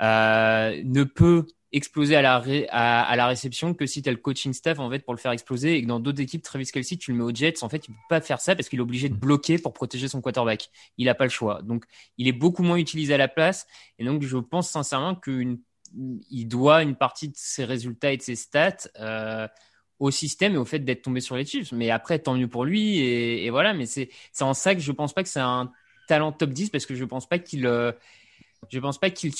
euh, ne peut exploser à la, réception que si tu as le coaching staff en fait pour le faire exploser et que dans d'autres équipes Travis Kelsey tu le mets au Jets en fait il peut pas faire ça parce qu'il est obligé de bloquer pour protéger son quarterback il a pas le choix donc il est beaucoup moins utilisé à la place et donc je pense sincèrement qu'il doit une partie de ses résultats et de ses stats euh, au système et au fait d'être tombé sur les Chiefs. Mais après, tant mieux pour lui. Et, et voilà, mais c'est en ça que je pense pas que c'est un talent top 10 parce que je pense pas qu'il euh, je pense pas qu'il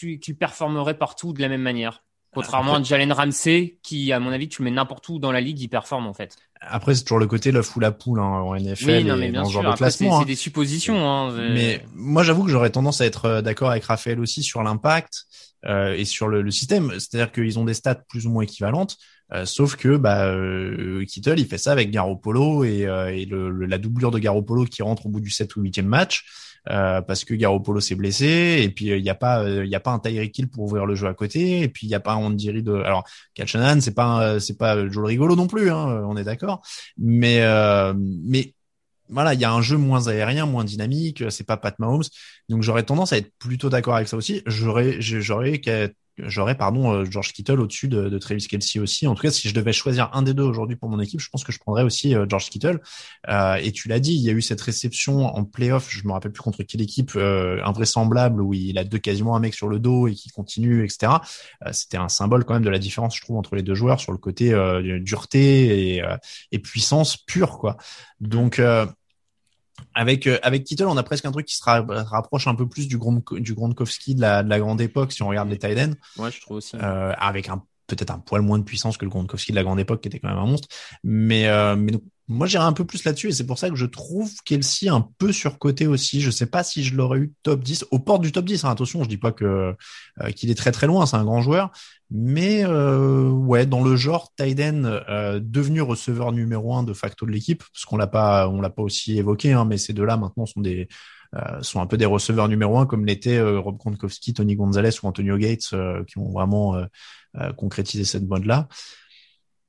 qu'il performerait partout de la même manière. Contrairement Après, à Jalen Ramsey, qui, à mon avis, tu le mets n'importe où dans la ligue, il performe en fait. Après, c'est toujours le côté la foule à poule hein, en NFL oui, non, mais et bien dans sûr. genre de classement. c'est hein. des suppositions. Hein. Mais moi, j'avoue que j'aurais tendance à être euh, d'accord avec Raphaël aussi sur l'impact euh, et sur le, le système. C'est-à-dire qu'ils ont des stats plus ou moins équivalentes. Euh, sauf que bah, euh, Kittle, il fait ça avec Garoppolo et, euh, et le, le- la doublure de Garoppolo qui rentre au bout du 7 ou 8e match euh, parce que Garoppolo s'est blessé et puis il n'y a pas euh, il y a pas un Tyreek Hill pour ouvrir le jeu à côté et puis il n'y a pas un Andy Reid de alors Kyle Shanahan c'est pas c'est pas Joe Rigolo non plus hein, on est d'accord mais euh, mais voilà, il y a un jeu moins aérien, moins dynamique, c'est pas Pat Mahomes. Donc j'aurais tendance à être plutôt d'accord avec ça aussi. J'aurais j'aurais j'aurais pardon euh, George Kittle au-dessus de, de Travis Kelsey aussi. En tout cas, si je devais choisir un des deux aujourd'hui pour mon équipe, je pense que je prendrais aussi euh, George Kittle. Euh, et tu l'as dit, il y a eu cette réception en playoff, je me rappelle plus contre quelle équipe euh, invraisemblable où il a deux quasiment un mec sur le dos et qui continue, etc. Euh, C'était un symbole quand même de la différence, je trouve, entre les deux joueurs sur le côté euh, dureté et, et puissance pure, quoi. Donc avec euh, avec Kittle, on a presque un truc qui se ra- rapproche un peu plus du Gronk, du Gronkowski de la, de la grande époque si on regarde les tight ends, Ouais, je trouve aussi. euh, avec un peut-être un poil moins de puissance que le Gronkowski de la grande époque qui était quand même un monstre. Mais euh, mais donc, moi j'irais un peu plus là-dessus et c'est pour ça que je trouve Kelsey un peu surcoté aussi. Je sais pas si je l'aurais eu top 10 aux portes du top 10. hein. Attention, je dis pas que euh, qu'il est très très loin, c'est un grand joueur, mais euh, ouais, dans le genre Tyden euh, devenu receveur numéro un de facto de l'équipe, parce qu'on l'a pas, on l'a pas aussi évoqué, hein, mais ces deux-là maintenant sont des euh, sont un peu des receveurs numéro un comme l'étaient euh, Rob Gronkowski, Tony Gonzalez ou Antonio Gates, euh, qui ont vraiment euh, concrétisé cette mode-là.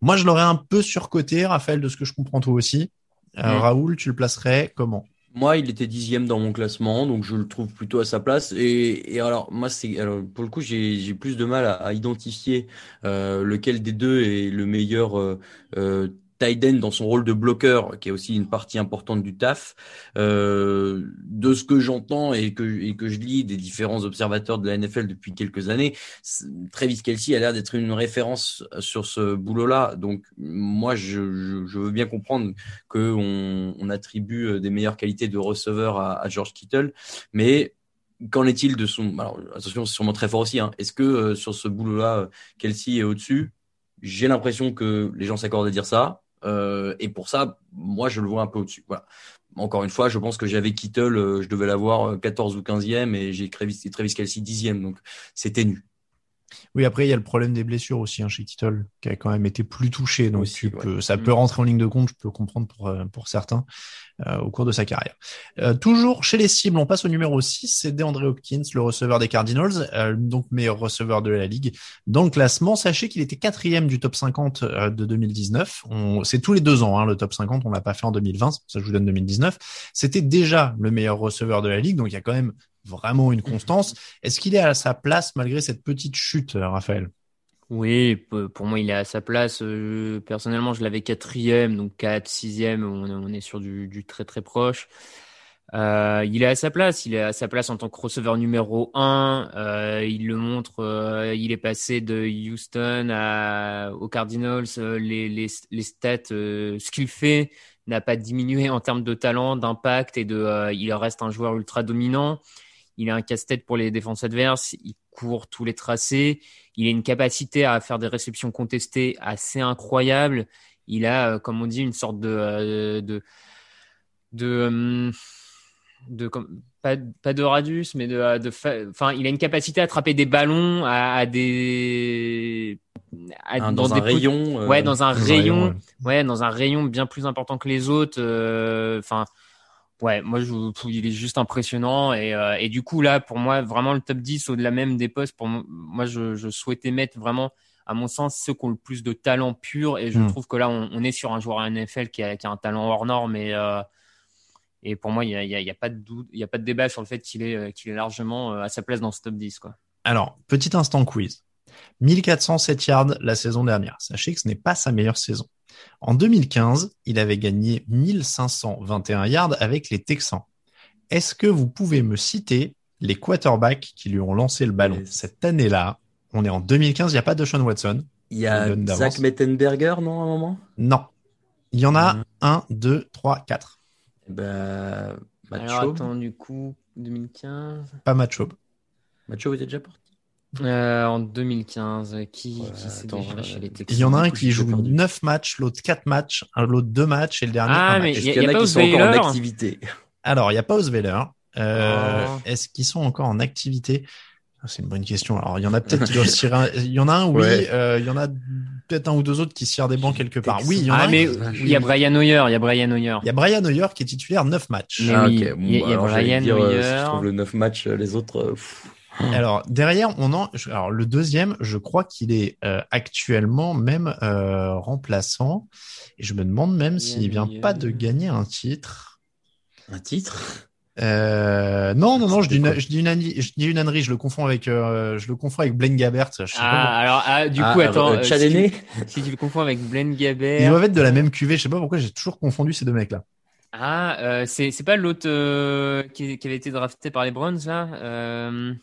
Moi, je l'aurais un peu surcoté, Raphaël, de ce que je comprends toi aussi. Euh, Mm. Raoul, tu le placerais comment? Moi, il était dixième dans mon classement, donc je le trouve plutôt à sa place. Et, et alors, moi, c'est pour le coup, j'ai j'ai plus de mal à, à identifier euh, lequel des deux est le meilleur euh, end dans son rôle de bloqueur, qui est aussi une partie importante du taf. Euh, de ce que j'entends et que et que je lis des différents observateurs de la NFL depuis quelques années, Travis Kelsey a l'air d'être une référence sur ce boulot-là. Donc, moi, je, je, je veux bien comprendre que on, on attribue euh, des meilleures qualités de receveur à, à George Kittle, mais qu'en est-il de son alors attention c'est sûrement très fort aussi hein. est-ce que euh, sur ce boulot-là euh, Kelsey est au-dessus? J'ai l'impression que les gens s'accordent à dire ça euh, et pour ça moi je le vois un peu au-dessus voilà encore une fois, je pense que j'avais Kittle, euh, je devais l'avoir 14 ou 15e et j'ai Travis, Kelsey 10e. Donc, c'est ténu. Oui, après, il y a le problème des blessures aussi hein, chez Kittle, qui a quand même été plus touché. Donc, Aussi, tu ouais. peux- ça Mm. peut rentrer en ligne de compte, je peux comprendre pour, euh, pour certains, euh, au cours de sa carrière. Euh, toujours chez les cibles, on passe au numéro 6, c'est DeAndre Hopkins, le receveur des Cardinals, euh, donc meilleur receveur de la ligue. Dans le classement, sachez qu'il était quatrième du top 50 euh, de 2019. On- C'est tous les deux ans, hein, le top 50, on l'a pas fait en 2020, c'est pour ça je vous donne 2019. C'était déjà le meilleur receveur de la ligue, donc il y a quand même vraiment une constance. Est-ce qu'il est à sa place malgré cette petite chute, euh, Raphaël? Oui, pour moi, il est à sa place. Euh, personnellement, je l'avais quatrième, donc 4, sixième, on, est- sur du, très très proche. Euh, il est à sa place, il est à sa place en tant que receveur numéro un. Il le montre, il est passé de Houston aux Cardinals. Les, les, les stats, ce qu'il fait n'a pas diminué en termes de talent, d'impact et de. il reste un joueur ultra dominant. Il a un casse-tête pour les défenses adverses. Il court tous les tracés. Il a une capacité à faire des réceptions contestées assez incroyable. Il a, euh, comme on dit, une sorte de euh, de de, de comme- pas, pas de radius, mais de, de fa- enfin, il a une capacité à attraper des ballons à, à des à- Hein, dans, des un po- rayon. euh, ouais, dans un Dans un rayon, ouais, dans un rayon bien plus important que les autres. euh, Enfin, ouais, moi, je, il est juste impressionnant. Et, euh, et du coup, là, pour moi, vraiment le top 10 au-delà même des postes, pour moi, je, je souhaitais mettre vraiment, à mon sens, ceux qui ont le plus de talent pur. Et je Mm. trouve que là, on, on est sur un joueur à NFL qui a, qui a un talent hors norme. Et, euh, et pour moi, il n'y a, y a, il y a pas de doute, il a pas de débat sur le fait qu'il est, euh, qu'il est largement à sa place dans ce top 10. Quoi. Alors, petit instant quiz. 1407 yards la saison dernière. Sachez que ce n'est pas sa meilleure saison. En 2015, il avait gagné 1521 yards avec les Texans. Est-ce que vous pouvez me citer les quarterbacks qui lui ont lancé le ballon Yes. cette année-là? On est en 2015, il n'y a pas de Sean Watson. Il y a. Zach Mettenberger, non, à un moment? Non. Il y en a Mhm. un, deux, trois, quatre. Eh Ben, Matt Alors, Schaub. attends, du coup, 2015. Pas. Matt Schaub était déjà parti. Euh, en 2015, qui, Ouais, qui s'est chez les Il y en a un qui joue perdu. 9 matchs, l'autre 4 matchs, un- l'autre 2 matchs et le dernier Ah, un mais match. Est-ce y en y a qui sont encore en activité? Alors, il n'y a pas Osweiler. Euh, Oh. Est-ce qu'ils sont encore en activité? Ah, C'est une bonne question. Alors, il y en a peut-être qui doivent se tirer. un- Il y en a un, oui. Ouais. euh, il y en a peut-être un ou deux autres qui se tirent des bancs quelque part. Oui, il y en a Ah, un. mais qui- il y a Brian Hoyer, il y a Brian Hoyer. Il y a Brian Hoyer qui est titulaire 9 matchs. Ah, oui. Bon, il y a- il y a alors, j'allais Brian euh, si Hoyer. je trouve le 9 matchs, euh, les autres. euh, pff. Alors derrière, on en. Alors le deuxième, je crois qu'il est euh, actuellement même euh, remplaçant. Et je me demande même s'il vient pas de gagner un titre. Un titre? Euh, non, non, non, je dis, une, je, dis une, ânerie- je dis une ânerie, je le confonds avec, euh, je le confonds avec Blaine Gabbert. Je sais pas pourquoi. Ah, alors, ah, du Ah, coup, attends. euh, euh, si, tu, si tu le confonds avec Blaine Ils Gabbert. doivent être de la même cuvée, je sais pas pourquoi j'ai toujours confondu ces deux mecs-là. Ah, euh, c'est c'est pas l'autre euh, qui, qui avait été drafté par les Browns, là? Euh...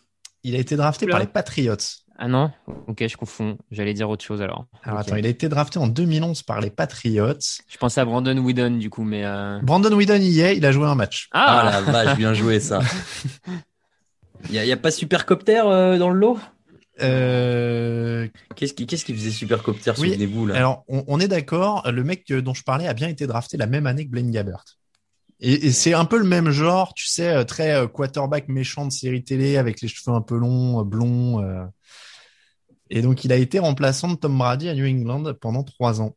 Il a été drafté Oula. par les Patriots. Ah non? Ok, je confonds. J'allais dire autre chose alors. Alors attends, il a été drafté en 2011 par les Patriots. Je pensais à Brandon Whedon, du coup, mais. Euh... Brandon Whedon y est, il a joué un match. Ah, Ah, la vache, bien joué ça. Il y, a- y a pas Supercopter euh, dans le lot? Euh, Qu'est-ce qui, qu'est-ce qui faisait Supercopter, Oui, souvenez-vous là? Alors on, on est d'accord, le mec dont je parlais a bien été drafté la même année que Blaine Gabbert. Et, et c'est un peu le même genre, tu sais, euh, très euh, quarterback méchant de série télé avec les cheveux un peu longs, euh, blonds. euh. Et donc il a été remplaçant de Tom Brady à New England pendant trois ans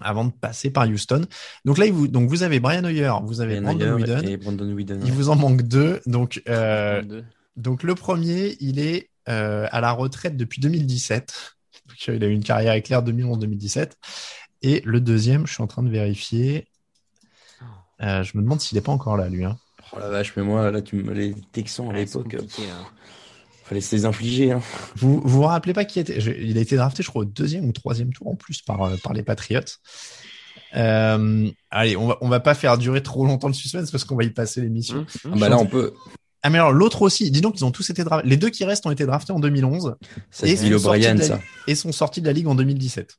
avant de passer par Houston. Donc là, vous, donc vous avez Brian Hoyer, vous avez Brandon Hoyer Whedon. et Brandon Whedon. Il vous en manque deux. Donc, euh, deux. donc le premier, il est euh, à la retraite depuis 2017. Donc, euh, il a eu une carrière éclair 2011-2017. Et le deuxième, je suis en train de vérifier. Euh, je me demande s'il n'est pas encore là, lui. Hein. Oh la vache, mais moi, là, tu me... les Texans à c'est l'époque, hein. fallait se les infliger. Hein. Vous vous vous rappelez pas qui était je- Il a été drafté, je crois, au deuxième ou troisième tour en plus par, euh, par les Patriots. Euh, allez, on va, on va pas faire durer trop longtemps le suspense parce qu'on va y passer l'émission. Hum, hum. Ah bah là, on peut. Ah mais alors l'autre aussi, dis donc ils ont tous été draftés. Les deux qui restent ont été draftés en 2011 Ça, Et c'est Bill sont la ça. et sont sortis de la ligue en 2017.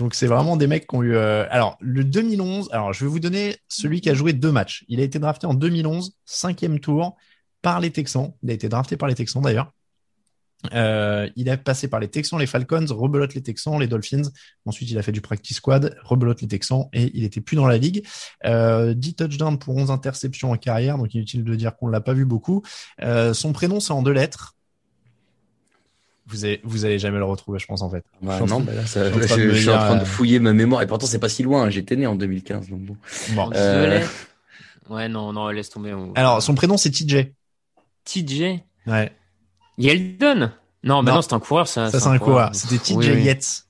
Donc c'est vraiment des mecs qui ont eu. euh, Alors le 2011. Alors je vais vous donner celui qui a joué deux matchs. Il a été drafté en 2011, cinquième tour par les Texans. Il a été drafté par les Texans d'ailleurs. Euh, il est passé par les Texans, les Falcons, rebelote les Texans, les Dolphins. Ensuite, il a fait du practice squad, rebelote les Texans et il était plus dans la ligue. Euh, 10 touchdowns pour 11 interceptions en carrière, donc inutile de dire qu'on l'a pas vu beaucoup. Euh, son prénom, c'est en deux lettres. Vous allez, vous allez jamais le retrouver, je pense, en fait. Bah, Je suis en non, train- bah là, ça- je je, suis en train de euh, fouiller ma mémoire et pourtant c'est pas si loin. hein. J'étais né en 2015, donc bon. Bon. Euh. Ouais, non, non, laisse tomber. on- Alors, son prénom, c'est TJ. TJ. Ouais. Yeldon? Non, bah Non. non, c'est un coureur, ça. Ça, c'est un coureur. C'était TJ Oui, oui. Yates.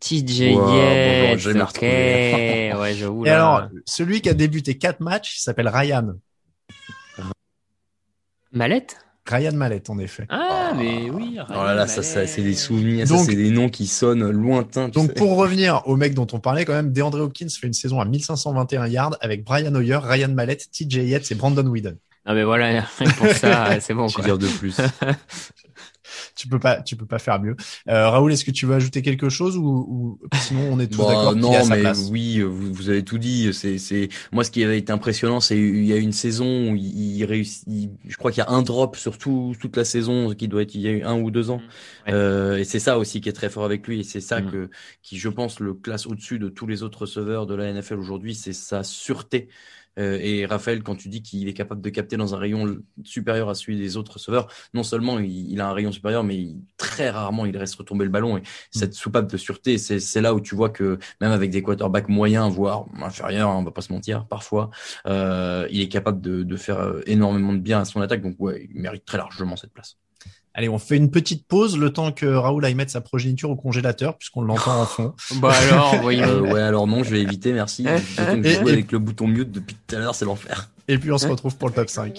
TJ Wow, bonjour, Yates. jamais ok. retrouvé. ouais, j'avoue. Et là. alors, celui qui a débuté quatre matchs, il s'appelle Ryan. Mallette Ryan Mallett, en effet. Ah, mais oui. Oh là là, ça, ça c'est des souvenirs, Donc- ça c'est des noms qui sonnent lointains. Donc, sais. pour revenir au mec dont on parlait quand même, DeAndre Hopkins fait une saison à 1521 yards avec Brian Hoyer, Ryan Mallett, TJ Yates et Brandon Whedon. Ah, mais voilà, pour ça, c'est bon, Je quoi. veux dire de plus. Tu peux pas, tu peux pas faire mieux. Euh, Raoul, est-ce que tu veux ajouter quelque chose ou, ou sinon on est tous Bon, d'accord non, sa mais place oui, euh, vous, vous avez tout dit. C'est, c'est moi ce qui avait été impressionnant, c'est il y a une saison où il, il réussit. il- je crois qu'il y a un drop sur tout- toute la saison qui doit être il y a eu un ou deux ans. Ouais. Euh, et c'est ça aussi qui est très fort avec lui. Et c'est ça Mm. que qui, je pense, le classe au-dessus de tous les autres receveurs de la NFL aujourd'hui. C'est sa sûreté. Euh, et Raphaël, quand tu dis qu'il est capable de capter dans un rayon supérieur à celui des autres receveurs, non seulement il, il a un rayon supérieur, mais il- très rarement il laisse retomber le ballon. Et cette soupape de sûreté, c'est c'est là où tu vois que même avec des quarterbacks moyens, voire inférieurs, hein, on va pas se mentir, parfois, euh, il est capable de, de faire euh, énormément de bien à son attaque. Donc ouais, il mérite très largement cette place. Allez, on fait une petite pause le temps que Raoul aille mettre sa progéniture au congélateur puisqu'on l'entend en fond. Bah alors, voyons. Euh, ouais, alors non, je vais éviter, merci. Je Et- et- avec le bouton mute depuis tout à l'heure, c'est l'enfer. Et puis on se retrouve pour le top 5.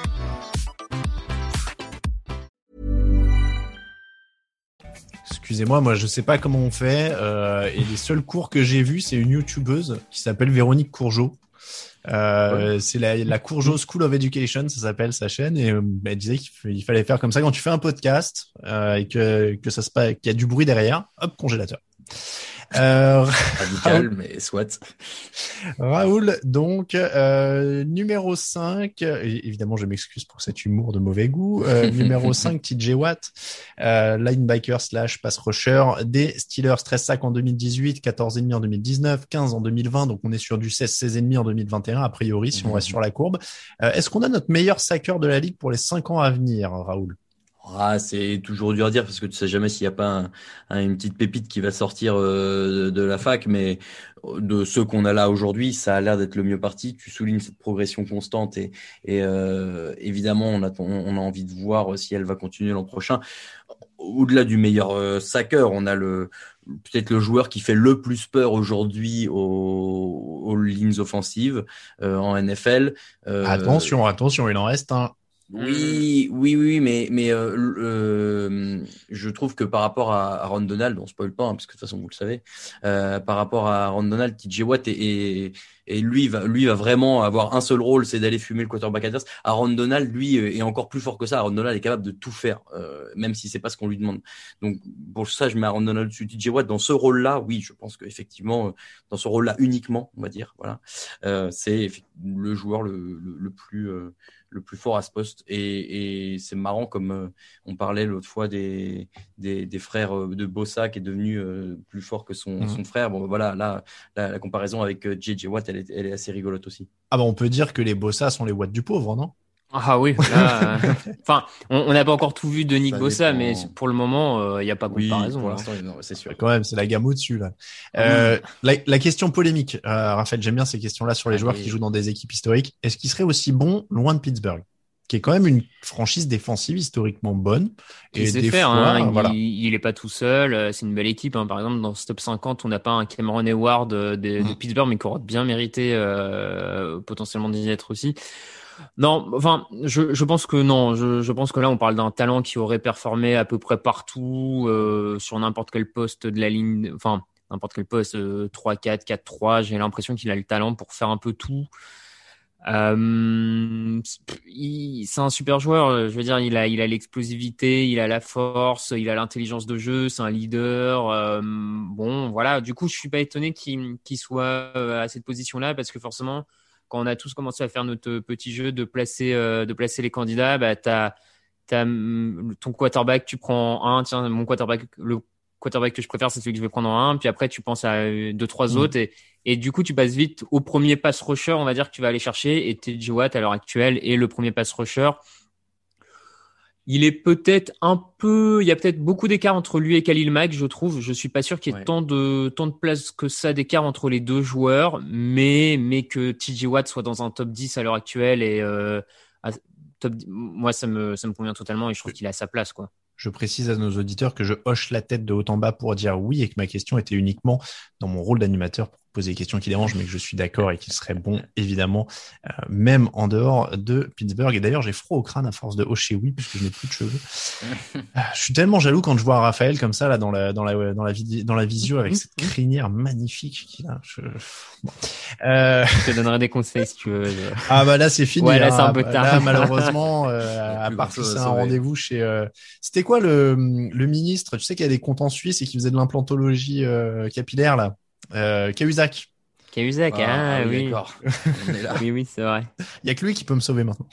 Excusez-moi, moi je sais pas comment on fait. euh, et les seuls cours que j'ai vus, c'est une youtubeuse qui s'appelle Véronique Courgeot. Euh, C'est la, la Courgeot School of Education, ça s'appelle sa chaîne, et euh, elle disait qu'il fallait faire comme ça quand tu fais un podcast euh, et que, que ça se passe, qu'il y a du bruit derrière, hop congélateur. Euh, Radical, mais soit. Raoul, donc euh, numéro 5, et évidemment je m'excuse pour cet humour de mauvais goût, euh, numéro 5 TJ Watt, euh, linebacker slash pass rusher des Steelers, 13 sacs en 2018, 14,5 en 2019, 15 en 2020, donc on est sur du 16, 16,5 en 2021 a priori si on reste sur la courbe. Euh, Est-ce qu'on a notre meilleur saqueur de la ligue pour les 5 ans à venir, Raoul? Ah, c'est toujours dur à dire parce que tu sais jamais s'il n'y a pas un- un- une petite pépite qui va sortir euh, de, la fac, mais de ceux qu'on a là aujourd'hui, ça a l'air d'être le mieux parti. Tu soulignes cette progression constante et, euh, évidemment, on a, envie de voir si elle va continuer l'an prochain. Au-delà du meilleur euh, on a peut-être le joueur qui fait le plus peur aujourd'hui aux, aux lignes offensives euh, en NFL. Euh, Attention, attention, il en reste un. Oui, oui, oui, mais mais euh, euh, je trouve que par rapport à, à Ron Donald, on spoil pas, hein, parce que de toute façon vous le savez, euh, par rapport à Ron Donald, TJ Watt et lui va, lui va vraiment avoir un seul rôle, c'est d'aller fumer le quarterback adverse. Aaron Donald, lui, est encore plus fort que ça. Aaron Donald est capable de tout faire, euh, même si c'est pas ce qu'on lui demande. Donc pour ça, je mets Aaron Donald dessus TJ Watt dans ce rôle-là. Oui, je pense qu'effectivement, dans ce rôle-là uniquement, on va dire, voilà, euh, c'est le joueur le, le, le plus euh, le plus fort à ce poste. Et, et c'est marrant comme euh, on parlait l'autre fois des, des, des, frères euh, de Bossa qui est devenu euh, plus fort que son, Mhm. son frère. Bon, voilà, là, la, la comparaison avec JJ Watt, elle est, elle est assez rigolote aussi. Ah bah on peut dire que les Bossa sont les Watts du pauvre, non? Ah oui, là, euh, enfin, on on n'a pas encore tout vu de Nick Ça Bossa, dépend. mais pour le moment, il n'y a pas comparaison. pour là. l'instant, non, c'est sûr. Quand même, c'est la gamme au-dessus là. Ah Euh, la, la question polémique, euh, Raphaël, j'aime bien ces questions-là sur les joueurs Allez. qui jouent dans des équipes historiques. Est-ce qu'ils seraient aussi bons loin de Pittsburgh, qui est quand même une franchise défensive historiquement bonne Il sait des faire, fois, hein, il, voilà. il est pas tout seul, euh, c'est une belle équipe. hein. Par exemple, dans ce top 50, on n'a pas un Cameron Hayward euh, de, de Mm. Pittsburgh, mais qui aurait bien mérité euh, potentiellement d'y être aussi. Non, enfin, je, pense que non. Je, pense que là, on parle d'un talent qui aurait performé à peu près partout, euh, sur n'importe quel poste de la ligne, enfin, n'importe quel poste, euh, 3-4, 4-3. J'ai l'impression qu'il a le talent pour faire un peu tout. Euh, c'est un super joueur. Je veux dire, il a, il a l'explosivité, il a la force, il a l'intelligence de jeu, c'est un leader. Euh, bon, voilà. Du coup, je suis pas étonné qu'il soit à cette position-là parce que forcément, quand on a tous commencé à faire notre petit jeu de placer, euh, de placer les candidats, bah, t'as, t'as hum, ton quarterback, tu prends un. Tiens, mon quarterback, le quarterback que je préfère, c'est celui que je vais prendre en un. Puis après, tu penses à euh, deux, trois Mhm. autres et et du coup, tu passes vite au premier pass rusher, on va dire que tu vas aller chercher. Et TJ Watt, à l'heure actuelle, est le premier pass rusher. Il est peut-être un peu, il y a peut-être beaucoup d'écart entre lui et Khalil Mack, je trouve. Je suis pas sûr qu'il y ait Ouais. tant de, tant de place que ça d'écart entre les deux joueurs, mais, mais que TJ Watt soit dans un top 10 à l'heure actuelle et, euh, à- top, 10, moi, ça me, ça me convient totalement et je trouve qu'il a sa place, quoi. Je précise à nos auditeurs que je hoche la tête de haut en bas pour dire oui et que ma question était uniquement dans mon rôle d'animateur poser des questions qui dérangent, mais que je suis d'accord et qu'il serait bon, évidemment, euh, même en dehors de Pittsburgh. Et d'ailleurs, j'ai froid au crâne à force de hocher oui, puisque je n'ai plus de cheveux. Ah, Je suis tellement jaloux quand je vois Raphaël comme ça, là, dans la, dans la, dans la, vidi- dans la visio avec cette crinière magnifique qu'il a. Je- bon. Euh, Je te donnerai des conseils si tu veux. je- ah bah là c'est fini. Ouais, là, hein. c'est un peu Là, tard. malheureusement, euh, à part si c'est un rendez-vous chez. euh, C'était quoi le, le ministre? Tu sais qu'il y a des comptes en Suisse et qui faisait de l'implantologie euh, capillaire là? Euh, Cahuzac. Cahuzac, ah, oui. d'accord. Oui, oui, c'est vrai. Il y a que lui qui peut me sauver maintenant.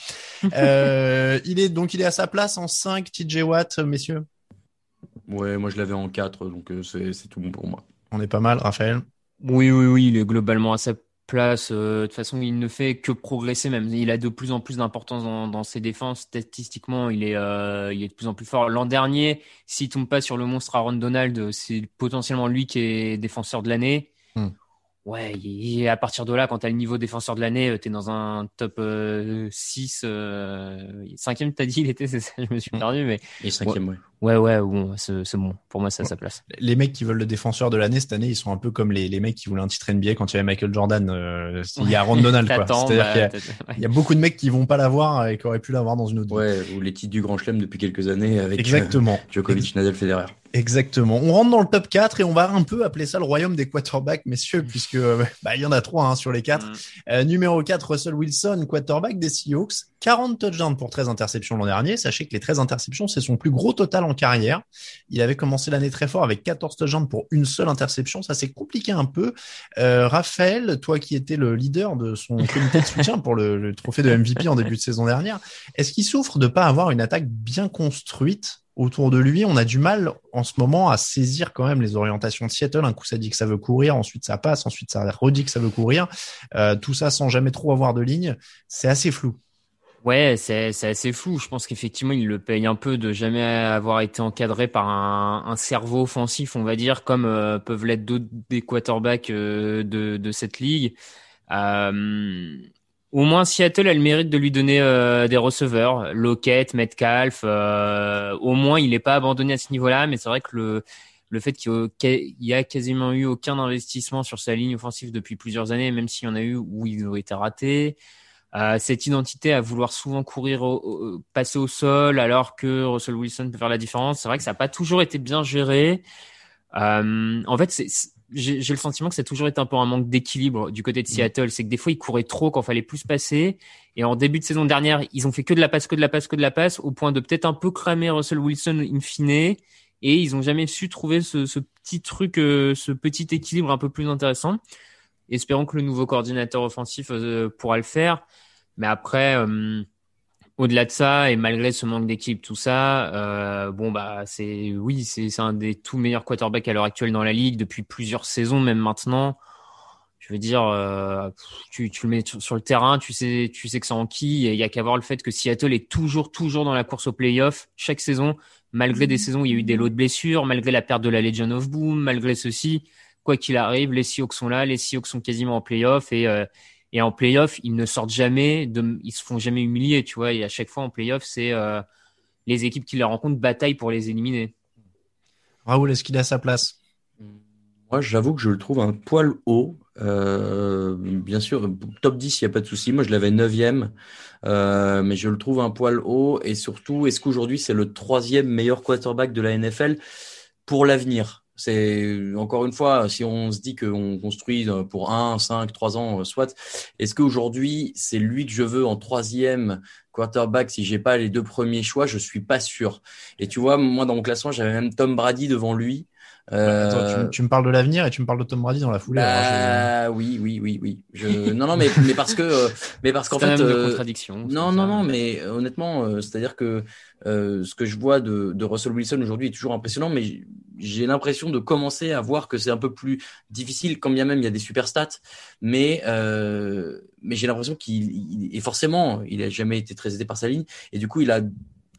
euh, il est donc il est à sa place en 5 TJ Watt, messieurs. Ouais, moi je l'avais en 4, donc euh, c'est c'est tout bon pour moi. On est pas mal, Raphaël. Oui, oui, oui, il est globalement à sa place. Euh, de toute façon, il ne fait que progresser même. Il a de plus en plus d'importance dans, dans ses défenses. Statistiquement, il est, euh, il est de plus en plus fort. L'an dernier, s'il tombe pas sur le monstre Aaron Donald, c'est potentiellement lui qui est défenseur de l'année. Hmm. Ouais, et à partir de là, quand tu as le niveau défenseur de l'année, tu es dans un top euh, 6. Euh, cinquième, t'as dit, il était, c'est ça, je me suis Hmm. perdu, mais Et cinquième, ouais. ouais, ouais, bon, c'est bon. Pour moi, c'est à sa place. Les mecs qui veulent le défenseur de l'année cette année, ils sont un peu comme les, les mecs qui voulaient un titre NBA quand il y avait Michael Jordan. euh, il y a Aaron Donald quoi. C'est-à-dire bah, qu'il y a- t'attends, ouais. il y a beaucoup de mecs qui vont pas l'avoir et qui auraient pu l'avoir dans une autre. Ouais, ou les titres du Grand Chelem depuis quelques années avec euh, Exactement. Djokovic, Nadal, Federer. Exactement. On rentre dans le top 4 et on va un peu appeler ça le royaume des quarterbacks, messieurs, puisque euh, bah, il y en a trois hein, sur les quatre. Mm. Euh, numéro 4, Russell Wilson, quarterback des Seahawks. 40 touchdowns pour 13 interceptions l'an dernier. Sachez que les 13 interceptions, c'est son plus gros total en carrière. Il avait commencé l'année très fort avec 14 touchdowns pour une seule interception. Ça s'est compliqué un peu. Euh, Raphaël, toi qui étais le leader de son comité de soutien pour le, le trophée de MVP en début de saison dernière, est-ce qu'il souffre de pas avoir une attaque bien construite autour de lui? On a du mal en ce moment à saisir quand même les orientations de Seattle. Un coup, ça dit que ça veut courir, ensuite ça passe, ensuite ça redit que ça veut courir. Euh, tout ça sans jamais trop avoir de ligne. C'est assez flou. Ouais, c'est assez fou. Je pense qu'effectivement, il le paye un peu de jamais avoir été encadré par un, un cerveau offensif, on va dire, comme euh, peuvent l'être d'autres des quarterbacks euh, de, de cette ligue. Euh, au moins, Seattle a le mérite de lui donner euh, des receveurs, Lockett, Metcalf. euh, au moins, il n'est pas abandonné à ce niveau-là, mais c'est vrai que le le fait qu'il y a quasiment eu aucun investissement sur sa ligne offensive depuis plusieurs années, même s'il y en a eu où ils ont été ratés. Euh, cette identité à vouloir souvent courir, au, au- passer au sol, alors que Russell Wilson peut faire la différence. C'est vrai que ça n'a pas toujours été bien géré. Euh, en fait, c'est- j'ai j'ai le sentiment que ça a toujours été un peu un manque d'équilibre du côté de Mm. Seattle. C'est que des fois, ils couraient trop quand fallait plus passer. Et en début de saison dernière, ils ont fait que de la passe, que de la passe, que de la passe, au point de peut-être un peu cramer Russell Wilson in fine. Et ils ont jamais su trouver ce, ce petit truc, euh, ce petit équilibre un peu plus intéressant. Espérons que le nouveau coordinateur offensif euh, pourra le faire. Mais après, euh, au-delà de ça, et malgré ce manque d'équipe, tout ça, euh, bon bah c'est oui, c'est un des tout meilleurs quarterbacks à l'heure actuelle dans la ligue depuis plusieurs saisons, même maintenant. Je veux dire, euh, tu, tu le mets sur le terrain, tu sais, tu sais que c'est en qui. Il y a qu'à voir le fait que Seattle est toujours, toujours dans la course au playoff chaque saison, malgré des saisons où il y a eu des lots de blessures, malgré la perte de la Legion of Boom, malgré ceci. Quoi qu'il arrive, les Seahawks sont là, les Seahawks sont quasiment en playoff et euh, et en playoff, ils ne sortent jamais, de, ils se font jamais humilier, tu vois. Et à chaque fois en playoff, c'est euh, les équipes qui les rencontrent bataillent pour les éliminer. Raoul, est-ce qu'il est à sa place? Moi, j'avoue que je le trouve un poil haut. Euh, bien sûr, top 10, il n'y a pas de souci. Moi, je l'avais 9e, euh, mais je le trouve un poil haut. Et surtout, est-ce qu'aujourd'hui, c'est le troisième meilleur quarterback de la NFL pour l'avenir? C'est encore une fois, si on se dit qu'on construit pour 1, 5, 3 ans, soit, est-ce qu'aujourd'hui, c'est lui que je veux en troisième quarterback? Si j'ai pas les deux premiers choix? Je suis pas sûr. Et tu vois, moi, dans mon classement, j'avais même Tom Brady devant lui. Euh, Attends, tu, tu me parles de l'avenir et tu me parles de Tom Brady dans la foulée. alors je- bah, oui, oui, oui, oui. Je... Non, non, mais, mais parce que, euh, mais parce qu'en fait, de euh, contradiction. non, non, non, mais euh, honnêtement, euh, c'est-à-dire que euh, ce que je vois de, de Russell Wilson aujourd'hui est toujours impressionnant, mais j'ai l'impression de commencer à voir que c'est un peu plus difficile, quand bien même il y a des super stats, mais euh, mais j'ai l'impression qu'il il- et forcément il a jamais été très aidé par sa ligne, et du coup il a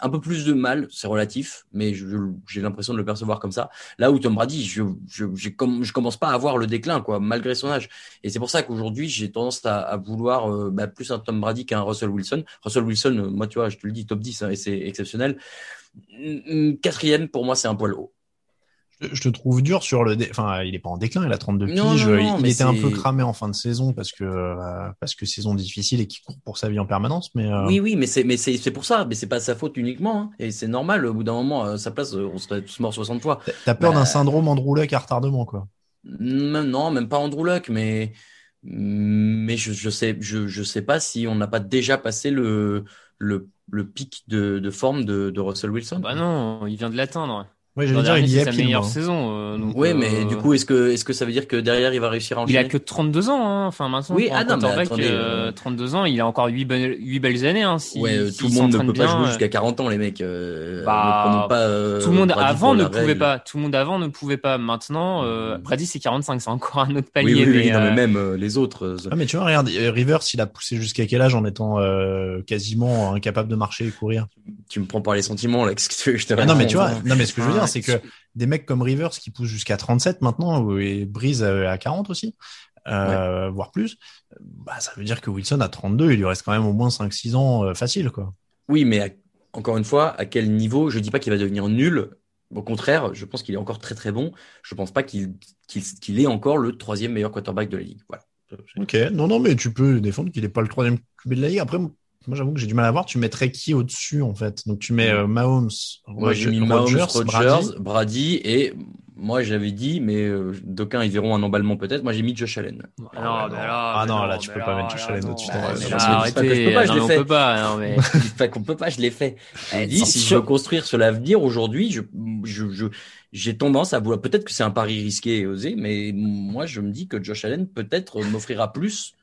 un peu plus de mal, c'est relatif, mais j'ai l'impression de le percevoir comme ça. Là où Tom Brady, je, je, je commence pas à voir le déclin, quoi, malgré son âge. Et c'est pour ça qu'aujourd'hui, j'ai tendance à, à vouloir euh, bah, plus un Tom Brady qu'un Russell Wilson. Russell Wilson, euh, moi, tu vois, je te le dis, top 10, hein, et c'est exceptionnel. Quatrième, pour moi, c'est un poil haut. Je, te trouve dur sur le. dé- Enfin, il est pas en déclin, il a 32 piges. Non, non, non, il était un peu cramé en fin de saison parce que euh, parce que saison difficile et qu'il court pour sa vie en permanence. Mais euh, Oui, oui, mais c'est, mais c'est, c'est pour ça, mais c'est pas sa faute uniquement, hein. et c'est normal. Au bout d'un moment, à sa place, euh, on serait tous morts 60 fois. t'as- peur Bah, d'un syndrome Andrew Luck à retardement, quoi. Même- non, même pas Andrew Luck, mais mais je je sais je je sais pas si on n'a pas déjà passé le le le pic de de forme de de Russell Wilson. Bah non, il vient de l'atteindre. Ouais, je veux dire, dernier, il est sa meilleure moi. saison. euh, donc, Oui, mais euh, du coup, est-ce que est-ce que ça veut dire que derrière il va réussir à Il enchaîner a que 32 ans, hein. enfin maintenant. Oui, ah un non, mais quarterback, attendez, euh, euh, 32 ans, il a encore 8 belles, huit belles années. Hein, si, Ouais, s'il tout le monde ne peut pas jouer euh, jusqu'à 40 ans, les mecs. Euh, Bah, pas, euh, Tout le monde avant ne pouvait pas. Tout le monde avant ne pouvait pas. Maintenant, euh, Brady c'est 45, c'est encore un autre palier. Oui, oui, oui, non, mais même euh, les autres. euh, Ah, mais tu vois, regarde, Rivers, il a poussé jusqu'à quel âge en étant euh, quasiment incapable de marcher et courir? Tu me prends par les sentiments là. Qu'est-ce que tu veux que je te Ah non, mais tu vois, non, mais ce que je veux dire, c'est que des mecs comme Rivers qui poussent jusqu'à 37 maintenant, et Breeze à à 40 aussi, euh, voire plus, bah, ça veut dire que Wilson à 32, il lui reste quand même au moins 5-6 ans euh, facile, quoi. Oui, mais à- encore une fois, à quel niveau? Je dis pas qu'il va devenir nul. Au contraire, je pense qu'il est encore très très bon. Je pense pas qu'il est encore le troisième meilleur quarterback de la ligue. Voilà. Ok, non, non, mais tu peux défendre qu'il est pas le troisième QB de la ligue. Après, moi, j'avoue que j'ai du mal à voir. Tu mettrais qui au-dessus, en fait? Donc, tu mets euh, Mahomes, Moi, j'ai Roger- mis Mahomes, Rodgers, Rodgers, Brady. Brady. et moi j'avais dit, mais euh, d'aucuns ils verront un emballement peut-être. Moi j'ai mis Josh Allen. Ah non, mais là, Ah non, là, tu peux pas mettre Josh Allen au-dessus de bah, arrêtez, peux pas, je non, l'ai mais on fait. peut pas. non, mais- qu'on peut pas, je l'ai fait. Je Eh, sans- si je veux construire sur l'avenir aujourd'hui, je, je, je, j'ai tendance à vouloir, peut-être que c'est un pari risqué et osé, mais moi je me dis que Josh Allen peut-être m'offrira plus.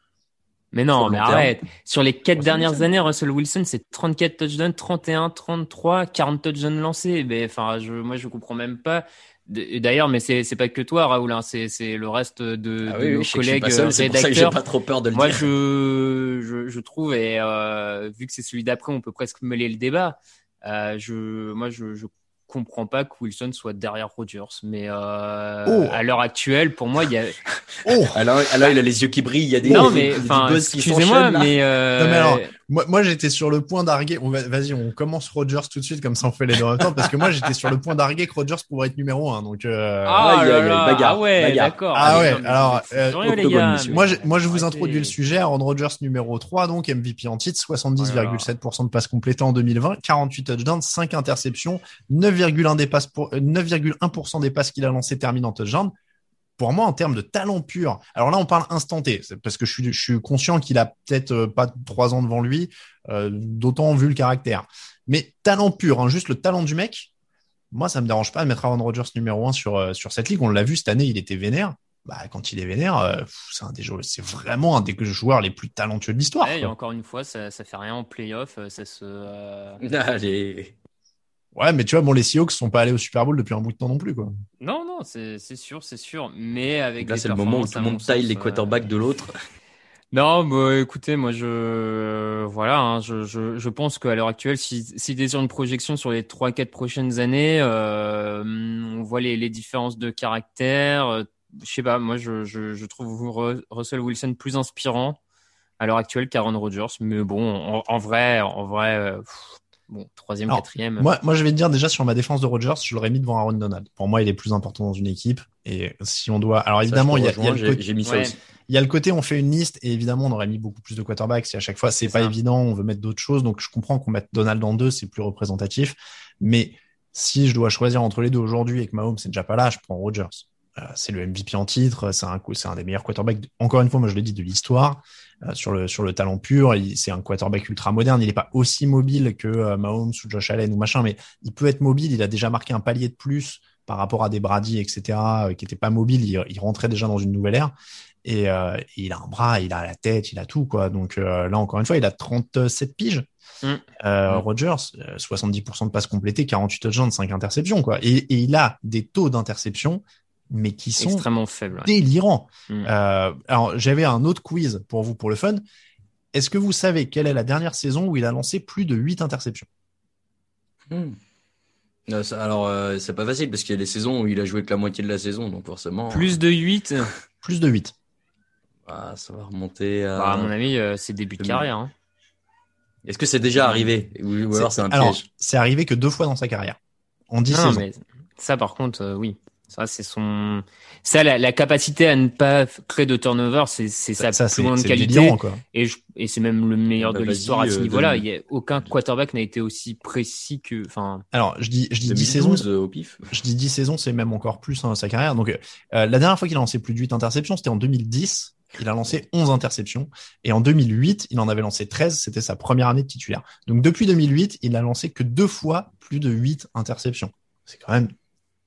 Mais non, mais arrête. Sur les quatre Russell dernières Wilson. années, Russell Wilson, c'est 34 touchdowns, 31, 33, 40 touchdowns lancés. Mais enfin, je, moi, je comprends même pas. D'ailleurs, mais c'est c'est pas que toi, Raoul. Hein, c'est c'est le reste de, Ah de oui, nos oui, collègues pas seul, euh, c'est pour ça que j'ai rédacteurs. pas trop peur de le Moi, dire. je, je, je trouve, et euh, vu que c'est celui d'après, on peut presque mêler le débat. Euh, je, moi, je, je comprends pas que Wilson soit derrière Rodgers, mais euh, Oh. à l'heure actuelle, pour moi, il y a. Oh Alors, alors il a les yeux qui brillent, il y a des, non, des- mais des enfin, buzz qui excusez-moi, s'enchaînent, là. mais euh, Non, mais alors, Moi, moi j'étais sur le point d'arguer. On va, vas-y, on commence Rodgers tout de suite, comme ça on fait les deux en même temps, parce que moi j'étais sur le point d'arguer que Rodgers pourrait être numéro un. Donc, euh, ah là aïe, là, bagarre, ah ouais, bagarre. d'accord. Ah ouais, alors, euh, les gars, Moi, je, moi, je vous introduis le sujet. Aaron Rodgers numéro 3, donc MVP en titre, 70,7% de passes complétées en 2020, 48 touchdowns, 5 interceptions, 9,1 des passes pour, 9,1% des passes qu'il a lancées terminent en touchdown. Pour moi, en termes de talent pur, alors là, on parle instanté, parce que je suis, je suis conscient qu'il a peut-être euh, pas trois ans devant lui, euh, d'autant vu le caractère. Mais talent pur, hein, juste le talent du mec, moi, ça me dérange pas de mettre Aaron Rodgers numéro un sur, euh, sur cette ligue. On l'a vu cette année, il était vénère. Bah, quand il est vénère, c'est un des joueurs, c'est vraiment un des joueurs les plus talentueux de l'histoire. Ouais, et encore une fois, ça, ça fait rien en playoff, ça se. Allez. Ouais, mais tu vois, bon, les Seahawks sont pas allés au Super Bowl depuis un bout de temps non plus, quoi. Non, non, c'est sûr, c'est sûr. Mais avec. Là, c'est le moment où tout le monde taille les quarterbacks de l'autre. Non, bah, écoutez, moi je voilà, hein, je, je, je pense qu'à l'heure actuelle, si si t'es sur une projection sur les trois quatre prochaines années, euh, on voit les, les différences de caractère. Euh, je sais pas, moi je, je, je trouve Russell Wilson plus inspirant à l'heure actuelle qu'Aaron Rodgers, mais bon, en, vrai, en vrai, euh, bon, troisième, quatrième. Moi, moi, je vais te dire déjà sur ma défense de Rodgers, je l'aurais mis devant Aaron Donald. Pour moi, il est plus important dans une équipe. Et si on doit, alors évidemment, il y a, y a, le côté... j'ai mis ça aussi. Il y a le côté, on fait une liste et évidemment, on aurait mis beaucoup plus de quarterbacks. Si à chaque fois, c'est pas ça. évident, on veut mettre d'autres choses. Donc, je comprends qu'on mette Donald en deux, c'est plus représentatif. Mais si je dois choisir entre les deux aujourd'hui et que Mahomes c'est déjà pas là, je prends Rodgers. Euh, c'est le MVP en titre, c'est un, c'est un des meilleurs quarterbacks. Encore une fois, moi je l'ai dit de l'histoire sur le sur le talent pur. C'est un quarterback ultra moderne. Il n'est pas aussi mobile que euh, Mahomes ou Josh Allen ou machin, mais il peut être mobile. Il a déjà marqué un palier de plus par rapport à des Brady, etc., qui étaient pas mobiles. Il, il, rentrait déjà dans une nouvelle ère. Et, euh, il a un bras, il a la tête, il a tout quoi. Donc euh, là encore une fois, il a 37 piges. Mmh. Euh, mmh. Rogers, 70% de passes complétées, 48 touchdowns, 5 interceptions quoi. Et, et il a des taux d'interception mais qui sont extrêmement faibles, délirants. Mmh. Euh, alors j'avais un autre quiz pour vous pour le fun. Est-ce que vous savez quelle est la dernière saison où il a lancé plus de 8 interceptions? Non, ça, Alors euh, c'est pas facile parce qu'il y a des saisons où il a joué que la moitié de la saison, donc forcément. Plus de 8 Plus de 8. Ah, ça va remonter à. Bah, à mon avis, euh, c'est début de carrière. Hein. Est-ce que c'est déjà arrivé? Ou, ou alors c'est un piège C'est arrivé que deux fois dans sa carrière. En 10 non, saisons. Mais ça, par contre, euh, oui. Ça, c'est son. Ça, la, la, capacité à ne pas créer de turnover, c'est c'est sa ça, plus grande qualité. Délirant, quoi. Et, je, et c'est même le meilleur Bah, de l'histoire à ce euh, niveau-là. de- Il y a aucun quarterback n'a été aussi précis que. Enfin, Alors je dis je dis 10 saisons. 2012 euh, au pif. Je dis 10 saisons, c'est même encore plus hein, sa carrière. Donc, euh, la dernière fois qu'il a lancé plus de 8 interceptions, c'était en 2010. Il a lancé 11 interceptions. Et en 2008, il en avait lancé 13. C'était sa première année de titulaire. Donc, depuis 2008, il a lancé que deux fois plus de 8 interceptions. C'est quand même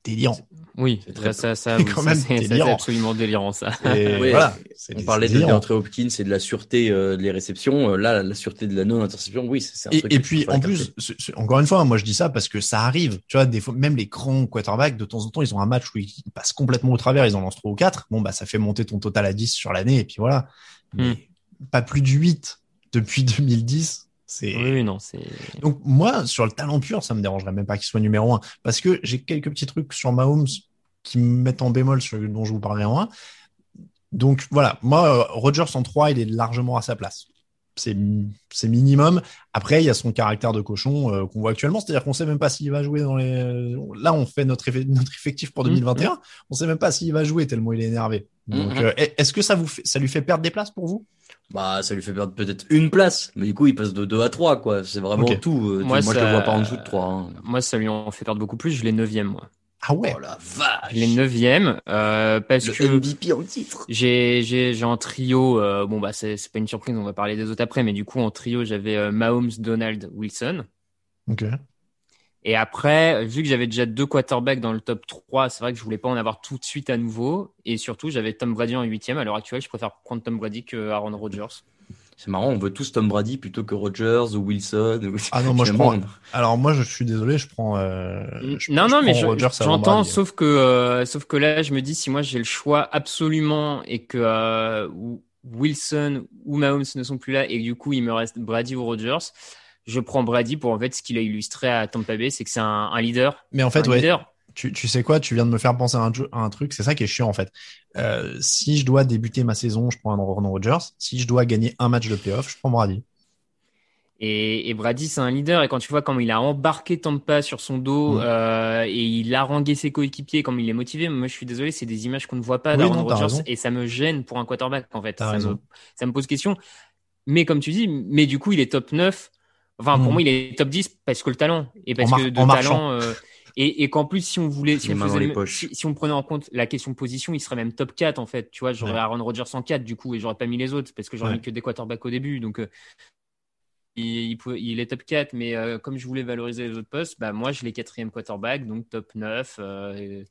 délirant. Oui, C'est très ça, ça, C'est absolument délirant, ça. Et Oui, voilà. On parlait de délirant. DeAndre Hopkins et de la sûreté euh, des réceptions. Euh, Là, la sûreté de la non-interception, oui, c'est un Et, truc. et qu'il puis en plus, encore une fois, moi je dis ça parce que ça arrive. Tu vois, des fois, même les grands quarterbacks, de temps en temps, ils ont un match où ils passent complètement au travers, ils en lancent trois ou quatre. Bon, bah ça fait monter ton total à 10 sur l'année, et puis voilà. Mais Hmm. pas plus de 8 depuis 2010. C'est Oui, non, c'est. donc moi sur le talent pur, ça me dérangerait même pas qu'il soit numéro un parce que j'ai quelques petits trucs sur Mahomes qui me mettent en bémol sur dont je vous parlerai en un. Donc voilà, moi euh, Rodgers en 3, il est largement à sa place. C'est c'est minimum. Après, il y a son caractère de cochon euh, qu'on voit actuellement, c'est-à-dire qu'on sait même pas s'il va jouer dans les là on fait notre notre effectif pour 2021, on sait même pas s'il va jouer tellement il est énervé. Donc Mhm. euh, est-ce que ça vous fait, ça lui fait perdre des places pour vous? Bah, ça lui fait perdre peut-être une place, mais du coup, il passe de 2 à 3, quoi. C'est vraiment Ok. tout. Moi, Moi, je ça- le vois pas en dessous de 3. Hein. Moi, ça lui en fait perdre beaucoup plus. Je l'ai neuvième, moi. Ah ouais. Oh la vache! Neuvième, euh, parce Le que. MVP en titre. J'ai j'ai j'ai en trio euh, bon bah c'est c'est pas une surprise on va parler des autres après mais du coup en trio j'avais euh, Mahomes Donald Wilson OK. et après vu que j'avais déjà deux quarterbacks dans le top 3 c'est vrai que je voulais pas en avoir tout de suite à nouveau et surtout j'avais Tom Brady en huitième à l'heure actuelle je préfère prendre Tom Brady que Aaron Rodgers C'est marrant, on veut tous Tom Brady plutôt que Rogers ou Wilson. ou- Ah non, moi je prends. Alors moi je suis désolé, je prends. Euh, je- non je non mais prends je- avant j'entends Brady. sauf que euh, sauf que là je me dis si moi j'ai le choix absolument et que euh, Wilson ou Mahomes ne sont plus là et que du coup il me reste Brady ou Rodgers je prends Brady pour en fait ce qu'il a illustré à Tampa Bay c'est que c'est un, un leader Mais en fait, un ouais, leader tu, tu sais quoi, tu viens de me faire penser à un, jeu- à un truc, c'est ça qui est chiant en fait. Euh, si je dois débuter ma saison, je prends un Aaron Rodgers. Si je dois gagner un match de playoff, je prends Brady. Et, et Brady, c'est un leader. Et quand tu vois comment il a embarqué Tampa sur son dos Mm. euh, et il a harangué ses coéquipiers, comme il est motivé, moi je suis désolé, c'est des images qu'on ne voit pas Oui, d'Aaron Rodgers et ça me gêne pour un quarterback en fait. Ça me, ça me pose question. Mais comme tu dis, mais du coup il est top 9. Enfin pour Mm. moi il est top 10 parce que le talent et parce En que de talent. euh, Et, et qu'en plus, si on voulait, si on, faisait si, si prenait en compte la question position, il serait même top 4 en fait. Tu vois, j'aurais Ouais. Aaron Rodgers en 4 du coup et j'aurais pas mis les autres parce que j'aurais Ouais. mis que des quarterbacks au début. Donc, euh, il, il, pouvait- il est top 4, mais euh, comme je voulais valoriser les autres postes, bah, moi je l'ai quatrième quarterback, donc top 9. euh, et-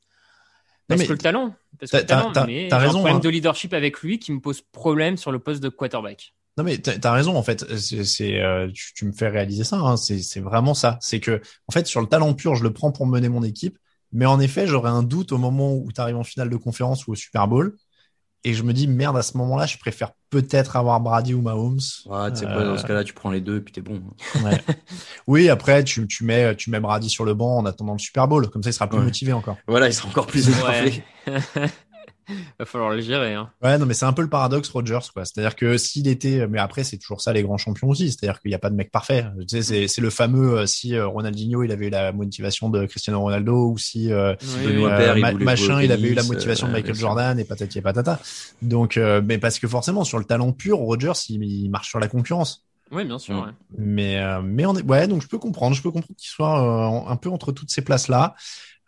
Parce que le talent. Parce que le talent, mais j'ai un raison, problème hein. de leadership avec lui qui me pose problème sur le poste de quarterback. Non mais t'as as raison en fait. C'est, c'est, euh, tu, tu me fais réaliser ça. Hein. C'est, c'est vraiment ça. C'est que en fait sur le talent pur, je le prends pour mener mon équipe. Mais en effet, j'aurais un doute au moment où tu arrives en finale de conférence ou au Super Bowl. Et je me dis merde à ce moment-là, je préfère peut-être avoir Brady ou Mahomes. Ouais, tu sais quoi, Euh, dans ce cas-là, tu prends les deux et puis t'es bon. Ouais. oui, après tu, tu mets tu mets Brady sur le banc en attendant le Super Bowl. Comme ça, il sera plus Ouais. motivé encore. Voilà, il sera encore plus énervé. Va falloir le gérer. Hein. Ouais, non, mais c'est un peu le paradoxe Rogers, quoi. C'est-à-dire que s'il était, mais après c'est toujours ça les grands champions aussi. C'est-à-dire qu'il n'y a pas de mec parfait. Tu sais, c'est, c'est le fameux euh, si euh, Ronaldinho il avait eu la motivation de Cristiano Ronaldo ou si euh, euh, il ma- machin il avait eu la motivation de Michael. Jordan et patati et patata. Donc, euh, mais parce que forcément sur le talent pur, Rogers il, il marche sur la concurrence. Oui, bien sûr. Ouais. Mais euh, mais on est, ouais, donc je peux comprendre, je peux comprendre qu'il soit euh, un peu entre toutes ces places là.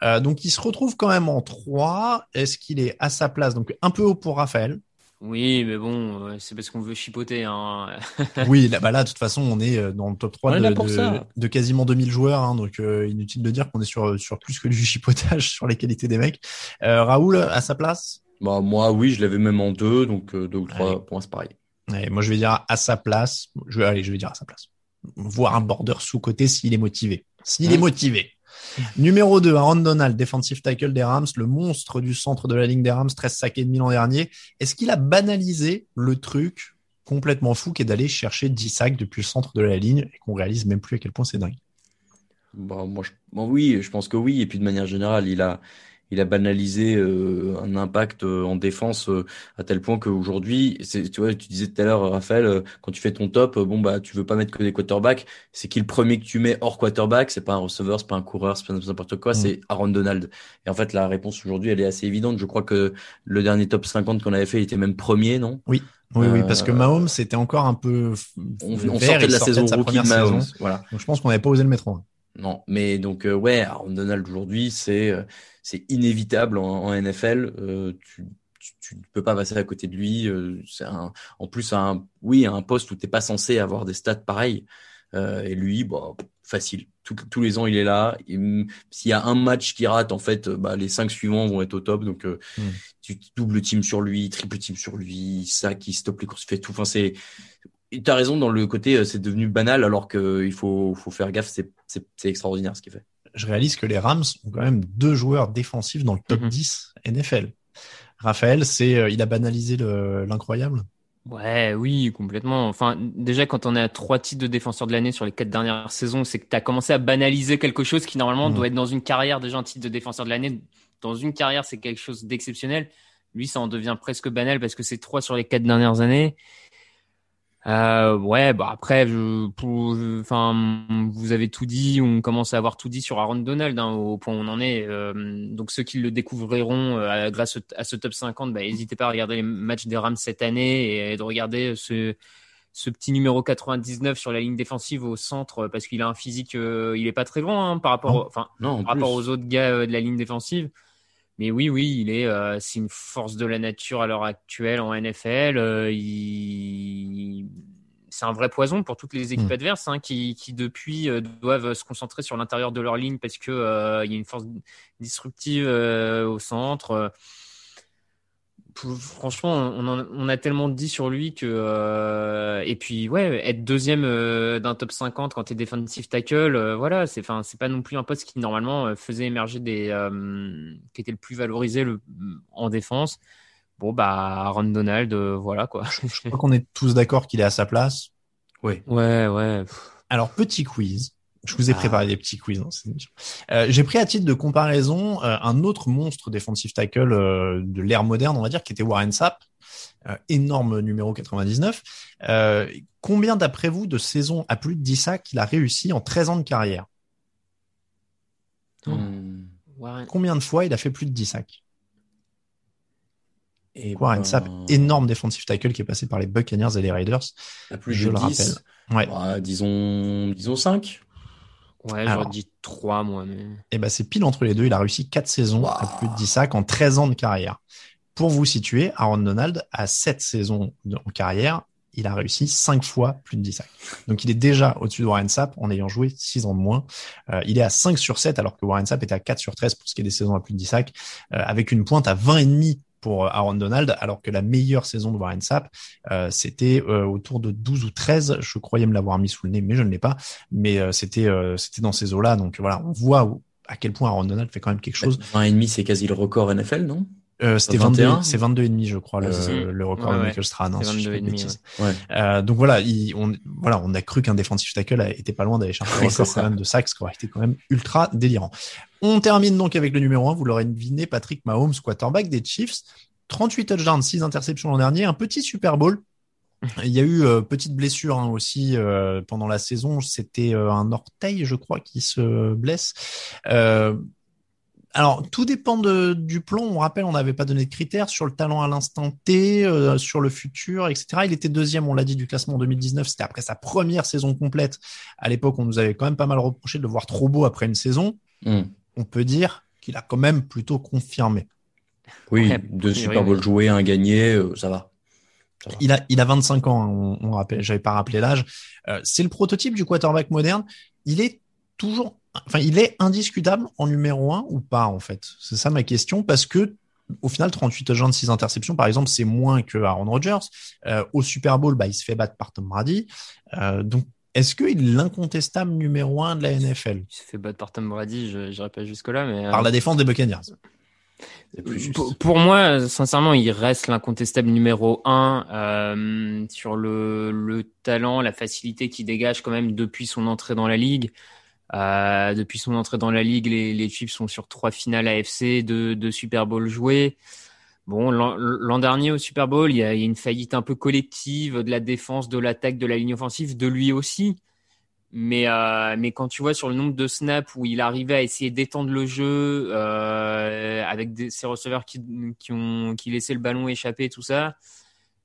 Euh, donc il se retrouve quand même en 3. Est-ce qu'il est à sa place? Donc un peu haut pour Raphaël. Oui, mais bon, euh, c'est parce qu'on veut chipoter. Hein. Oui, là, bah là, de toute façon, on est euh, dans le top 3 On est de, de- de quasiment 2000 joueurs, hein, donc euh, inutile de dire qu'on est sur, sur plus que du chipotage sur les qualités des mecs. Euh, Raoul, à sa place? Bah, moi, oui, je l'avais même en deux, donc euh, deux ou trois, Ouais. pour moi, c'est pareil. Ouais, Moi, je vais dire à sa place. Je vais, allez, je vais dire à sa place. Voir un border sous-côté s'il est motivé. S'il est Mmh. motivé. Numéro 2, Aaron Donald, defensive tackle des Rams, le monstre du centre de la ligne des Rams, 13 sacs et demi l'an dernier. Est-ce qu'il a banalisé le truc complètement fou qui est d'aller chercher 10 sacs depuis le centre de la ligne et qu'on réalise même plus à quel point c'est dingue? Bah, moi, oui, je pense que oui. Et puis, de manière générale, il a, il a banalisé euh, un impact euh, en défense euh, à tel point qu'aujourd'hui, tu vois, tu disais tout à l'heure, Raphaël, euh, quand tu fais ton top, bon, bah, tu veux pas mettre que des quarterbacks. C'est qui le premier que tu mets hors quarterback? C'est pas un receveur, c'est pas un coureur, c'est pas n'importe quoi, Mm. c'est Aaron Donald. Et en fait, la réponse aujourd'hui, elle est assez évidente. Je crois que le dernier top 50 qu'on avait fait, il était même premier, non? Oui, oui, oui, parce que Mahomes c'était encore un peu. On, on sortait de la saison sa rookie première de Mahomes. saison. Voilà. Donc je pense qu'on n'avait pas osé le mettre en. Non, mais donc euh, ouais, Aaron Donald aujourd'hui, c'est euh, c'est inévitable en, en NFL. Euh, tu, tu tu ne peux pas passer à côté de lui. Euh, c'est un, en plus un oui un poste où t'es pas censé avoir des stats pareils. Euh, et lui, bah facile. Tout- tous les ans, il est là. S'il y a un match qui rate, en fait, bah, les cinq suivants vont être au top. Donc euh, Mm. tu double team sur lui, triple team sur lui, ça qui stoppe les courses, fait tout. Enfin c'est et T'as raison dans le côté, euh, c'est devenu banal alors que il faut, faut faire gaffe, c'est, c'est, c'est extraordinaire ce qu'il fait. Je réalise que les Rams ont quand même deux joueurs défensifs dans le top Mhm. 10 NFL. Raphaël, c'est euh, il a banalisé le- l'incroyable? Ouais, oui, complètement. Enfin, déjà, quand on est à trois titres de défenseur de l'année sur les quatre dernières saisons, c'est que tu as commencé à banaliser quelque chose qui, normalement, Mhm. doit être dans une carrière déjà un titre de défenseur de l'année. Dans une carrière, c'est quelque chose d'exceptionnel. Lui, ça en devient presque banal parce que c'est trois sur les quatre dernières années. Euh, ouais, bah après, je, pour, je- enfin, vous avez tout dit, on commence à avoir tout dit sur Aaron Donald hein, au point où on en est. Euh, donc ceux qui le découvriront euh, grâce à ce top 50, bah, n'hésitez pas à regarder les matchs des Rams cette année et de regarder ce ce petit numéro 99 sur la ligne défensive au centre parce qu'il a un physique, euh, il est pas très loin hein, par rapport, enfin par rapport aux autres gars euh, de la ligne défensive. Mais oui, oui, il est, euh, c'est une force de la nature à l'heure actuelle en NFL. euh, il... C'est un vrai poison pour toutes les équipes Mm. adverses hein, qui, qui depuis euh, doivent se concentrer sur l'intérieur de leur ligne parce que euh, il y a une force disruptive au centre. Franchement, on, en- on a tellement dit sur lui que euh, et puis ouais, être deuxième euh, d'un top 50 quand t'es defensive tackle, euh, voilà, c'est enfin c'est pas non plus un poste qui normalement euh, faisait émerger des euh, qui était le plus valorisé le, en défense. Bon bah Aaron Donald, euh, voilà quoi. Je crois qu'on est tous d'accord qu'il est à sa place. Oui. ouais ouais. Alors petit quiz. Je vous ai Ah. préparé des petits quiz dans cette émission. Euh, J'ai pris à titre de comparaison euh, un autre monstre defensive tackle euh, de l'ère moderne, on va dire, qui était Warren Sapp, euh, énorme numéro 99. Euh, combien d'après vous de saisons à plus de 10 sacs il a réussi en 13 ans de carrière? Hmm. Warren- Combien de fois il a fait plus de 10 sacs Et Warren ben, Sapp, énorme defensive tackle qui est passé par les Buccaneers et les Raiders. à plus je de le 10, rappelle. Ouais. bah, disons, disons 5. Ouais, j'aurais dit 3 moi. Mais... Et ben c'est pile entre les deux. Il a réussi quatre saisons à plus de 10 sacs en 13 ans de carrière. Pour vous situer, Aaron Donald a 7 saisons de- en carrière. Il a réussi 5 fois plus de 10 sacs. Donc il est déjà au-dessus de Warren Sapp en ayant joué 6 ans de moins. Euh, il est à 5 sur 7 alors que Warren Sapp était à 4 sur 13 pour ce qui est des saisons à plus de 10 sacs, euh, avec une pointe à 20 et demi pour euh, Aaron Donald, alors que la meilleure saison de Warren Sapp, euh, c'était euh, autour de 12 ou 13. Je croyais me l'avoir mis sous le nez, mais je ne l'ai pas. Mais euh, c'était euh, c'était dans ces eaux-là. Donc voilà, on voit où- à quel point Aaron Donald fait quand même quelque chose. 20 et demi, c'est quasi le record NFL, non? Euh, c'était 21. 22, c'est 22 et demi, je crois, Ouais, le, le record Ouais, de. Michael Strahan. hein, si je dis pas de 22 et demi, bêtises. Ouais. Euh, donc voilà, il, on, voilà, on a cru qu'un défensif tackle a- était pas loin d'aller chercher le record quand même de sacs, ce qui aurait été quand même ultra délirant. On termine donc avec le numéro 1, vous l'aurez deviné, Patrick Mahomes, quarterback des Chiefs. 38 touchdowns, 6 interceptions l'an dernier, un petit Super Bowl. Il y a eu euh, petite blessure hein, aussi euh, pendant la saison. C'était euh, un orteil, je crois, qui se blesse. Alors, tout dépend de, du plan. On rappelle, on n'avait pas donné de critères sur le talent à l'instant T, euh, sur le futur, etc. Il était deuxième, on l'a dit, du classement en 2019. C'était après sa première saison complète. À l'époque, on nous avait quand même pas mal reproché de le voir trop beau après une saison. Hmm. On peut dire qu'il a quand même plutôt confirmé. Oui, Ouais, deux Super Bowl joués, un gagné, euh, ça va. Ça va. Il a, il a 25 ans, hein, on, on rappelle, j'avais pas rappelé l'âge. Euh, c'est le prototype du quarterback moderne. Il est toujours, enfin, il est indiscutable en numéro un ou pas, en fait. C'est ça ma question, parce que au final, 38 touchdowns, 6 interceptions, par exemple, c'est moins que Aaron Rodgers. Euh, au Super Bowl, bah, il se fait battre par Tom Brady. Euh, donc, est-ce qu'il est l'incontestable numéro un de la NFL Il se fait battre par Tom Brady, je n'irai pas jusque-là. Mais, euh, par la défense des Buccaneers. Pour, pour moi, sincèrement, il reste l'incontestable numéro un euh, sur le, le talent, la facilité qu'il dégage quand même depuis son entrée dans la ligue. Euh, depuis son entrée dans la ligue, les, les Chiefs sont sur trois finales AFC, deux, deux Super Bowl joués. Bon, l'an dernier au Super Bowl, il y, a, il y a une faillite un peu collective de la défense, de l'attaque, de la ligne offensive, de lui aussi. Mais, euh, mais quand tu vois sur le nombre de snaps où il arrivait à essayer d'étendre le jeu euh, avec des, ses receveurs qui, qui ont qui laissaient le ballon échapper, tout ça,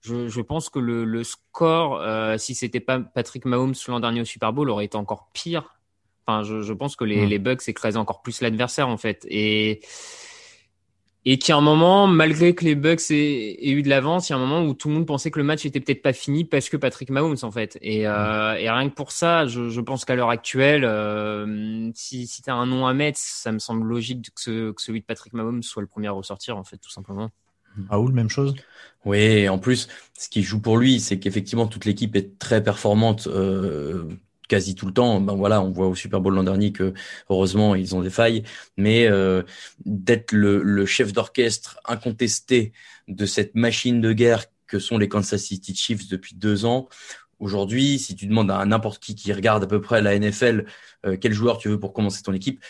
je, je pense que le, le score, euh, si c'était pas Patrick Mahomes l'an dernier au Super Bowl, aurait été encore pire. Enfin, je, je pense que les, Mm. les Bucks écrasaient encore plus l'adversaire en fait. Et et qu'il y a un moment, malgré que les Bucks aient, aient eu de l'avance, il y a un moment où tout le monde pensait que le match était peut-être pas fini parce que Patrick Mahomes en fait. Et, euh, et rien que pour ça, je, je pense qu'à l'heure actuelle, euh, si, si tu as un nom à mettre, ça me semble logique que, ce- que celui de Patrick Mahomes soit le premier à ressortir en fait, tout simplement. Raoul, même chose? Oui, en plus, ce qui joue pour lui, c'est qu'effectivement, toute l'équipe est très performante euh, quasi tout le temps. Ben voilà, on voit au Super Bowl l'an dernier que heureusement, ils ont des failles, mais euh, d'être le, chef d'orchestre incontesté de cette machine de guerre que sont les Kansas City Chiefs depuis deux ans. Aujourd'hui, si tu demandes à n'importe qui qui regarde à peu près la NFL, euh, quel joueur tu veux pour commencer ton équipe,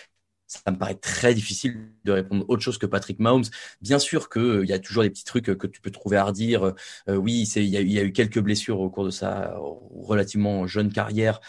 ça me paraît très difficile de répondre autre chose que Patrick Mahomes. Bien sûr que euh, y a toujours des petits trucs euh, que tu peux trouver à redire. Euh, oui, il y a, il y a eu quelques blessures au cours de sa relativement jeune carrière.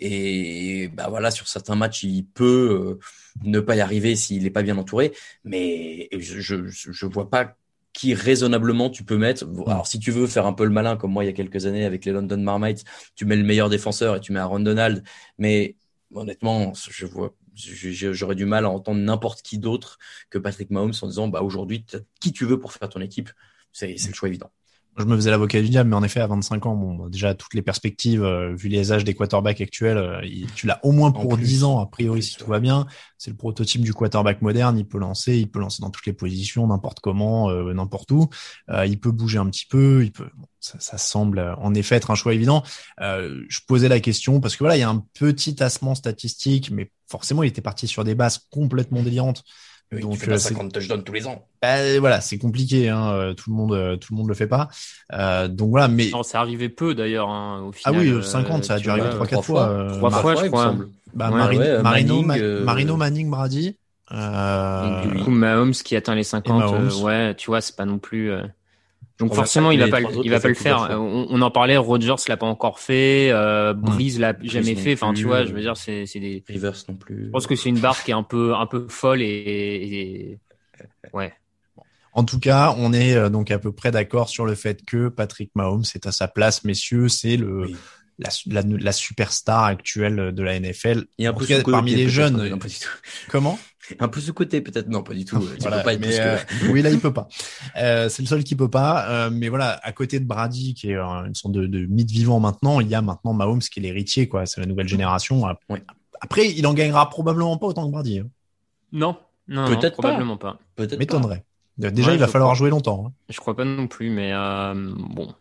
Et bah voilà, sur certains matchs, il peut ne pas y arriver s'il n'est pas bien entouré. Mais je, je vois pas qui raisonnablement tu peux mettre. Alors si tu veux faire un peu le malin comme moi il y a quelques années avec les London Marmites, tu mets le meilleur défenseur et tu mets Aaron Donald. Mais honnêtement, je vois, j'aurais du mal à entendre n'importe qui d'autre que Patrick Mahomes en disant bah aujourd'hui qui tu veux pour faire ton équipe. C'est le choix évident. Je me faisais l'avocat du diable, mais en effet, à 25 ans, bon, bah, déjà, toutes les perspectives, euh, vu les âges des quarterbacks actuels, euh, il- tu l'as au moins pour plus. 10 ans, a priori, si tout va bien. C'est le prototype du quarterback moderne. Il peut lancer, il peut lancer dans toutes les positions, n'importe comment, euh, n'importe où. Il peut bouger un petit peu, il peut, bon, ça, ça semble en effet être un choix évident. Je posais la question parce que voilà, il y a un petit tassement statistique, mais forcément, il était parti sur des bases complètement délirantes. Oui, Donc, tu fais pas euh, c'est- 50 touchdowns tous les ans. bah, voilà, c'est compliqué, hein, euh, tout le monde, euh, tout le monde le fait pas. Euh, donc voilà, mais Non, c'est arrivé peu d'ailleurs hein, au ah final. oui, euh, 50, ça a tu dû arriver trois, quatre fois. fois. Trois bah, fois, je il me crois. semble. bah, Ouais, Marino, ouais, Marino, Manning, Ma- euh, Marino, Manning, Brady. Euh, Donc, du coup, Mahomes qui atteint les 50, Mahomes. euh, ouais, tu vois, c'est pas non plus. Euh, Donc forcément, il va pas, il va pas le faire. fois. On, on en parlait, Rogers l'a pas encore fait, euh, Breeze l'a jamais fait. Enfin, tu vois, euh, je veux dire, c'est c'est des. Rivers non plus. Je pense que c'est une barre qui est un peu un peu folle et, et- ouais. En tout cas, on est euh, donc à peu près d'accord sur le fait que Patrick Mahomes est à sa place, messieurs. C'est le, Oui. la, la, la superstar actuelle de la NFL. Et un En peu tout cas, parmi les jeunes. Comment? Un peu sous-côté, peut-être. Non, pas du tout. Tu Voilà, peux pas être mais, plus que- euh, oui, là, il peut pas. Euh, c'est le seul qui peut pas. Euh, mais voilà, à côté de Brady, qui est euh, une sorte de, de mythe vivant maintenant, il y a maintenant Mahomes qui est l'héritier, quoi. C'est la nouvelle génération. Ouais. Après, il en gagnera probablement pas autant que Brady. Hein. Non, non, Peut-être pas. probablement pas. Peut-être pas. M'étonnerait. Déjà, Ouais, il va falloir crois. jouer longtemps. hein. Je crois pas non plus, mais euh, bon.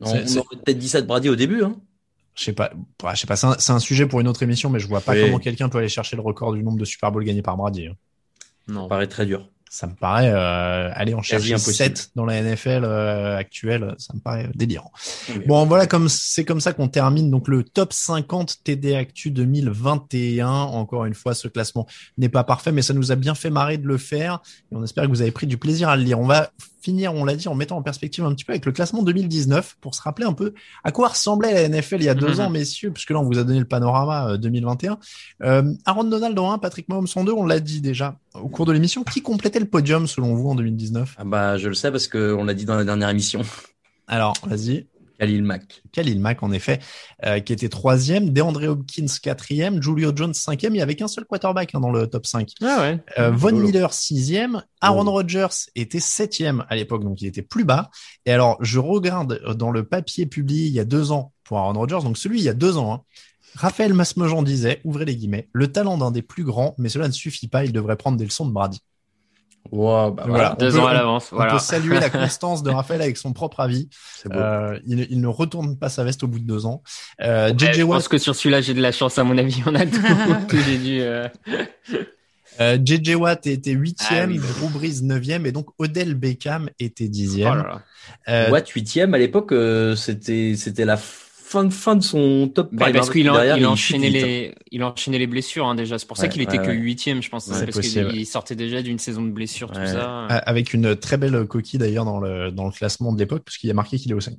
On, C'est- on c'est- aurait peut-être dit ça de Brady au début. Hein. Je sais pas. ouais, Je sais pas. C'est un, sujet pour une autre émission, mais je vois pas Oui. comment quelqu'un peut aller chercher le record du nombre de Super Bowl gagnés par Brady. hein. Non. Ça paraît très dur. Ça me paraît euh, aller en chercher impossible. 7 dans la NFL euh, actuelle, ça me paraît délirant. Oui. Bon, voilà, comme c'est comme ça qu'on termine donc le top 50 TD Actu 2021. Encore une fois, ce classement n'est pas parfait, mais ça nous a bien fait marrer de le faire et on espère que vous avez pris du plaisir à le lire. On va finir, on l'a dit, en mettant en perspective un petit peu avec le classement 2019 pour se rappeler un peu à quoi ressemblait la NFL il y a deux Mhm. ans, messieurs, puisque là on vous a donné le panorama euh, 2021. Euh, Aaron Donald en 1, Patrick Mahomes en 2, on l'a dit déjà au cours de l'émission. Qui complétait le podium selon vous en 2019 Ah bah, je le sais parce que on l'a dit dans la dernière émission. Alors, vas-y. Khalil Mack. Khalil Mack, en effet, euh, qui était troisième, DeAndre Hopkins quatrième, Julio Jones cinquième. Il y avait qu'un seul quarterback hein, dans le top 5. Ah ouais. Euh, Von Lolo. Miller sixième, Aaron Lolo. Rodgers était septième à l'époque, donc il était plus bas. Et alors, je regarde dans le papier publié il y a deux ans pour Aaron Rodgers, donc celui il y a deux ans. Hein, Raphaël Masmejean disait, ouvrez les guillemets, le talent d'un des plus grands, mais cela ne suffit pas, il devrait prendre des leçons de Brady. Wow, bah Voilà. voilà. Deux on ans peut- à l'avance. On Voilà. peut saluer la constance de Raphaël avec son propre avis. Euh, il, il ne retourne pas sa veste au bout de deux ans. Euh, Ouais, JJ je Watt pense que sur celui-là, j'ai de la chance, à mon avis. On a tout que j'ai dû. euh, Euh, JJ Watt était huitième, Ah oui. Drew Brees neuvième et donc Odell Beckham était Oh dixième. là là. Euh, Watt huitième à l'époque, euh, c'était c'était la fin de fin de son top. Bah, prime, parce qu'il en- il enchaînait les, il enchaînait les blessures hein, déjà. C'est pour ça Ouais, qu'il était ouais, que huitième, je pense. C'est hein, parce possible. qu'il sortait déjà d'une saison de blessures, tout ça. Euh, avec une très belle coquille d'ailleurs dans le dans le classement de l'époque puisqu'il y a marqué qu'il est au Saints.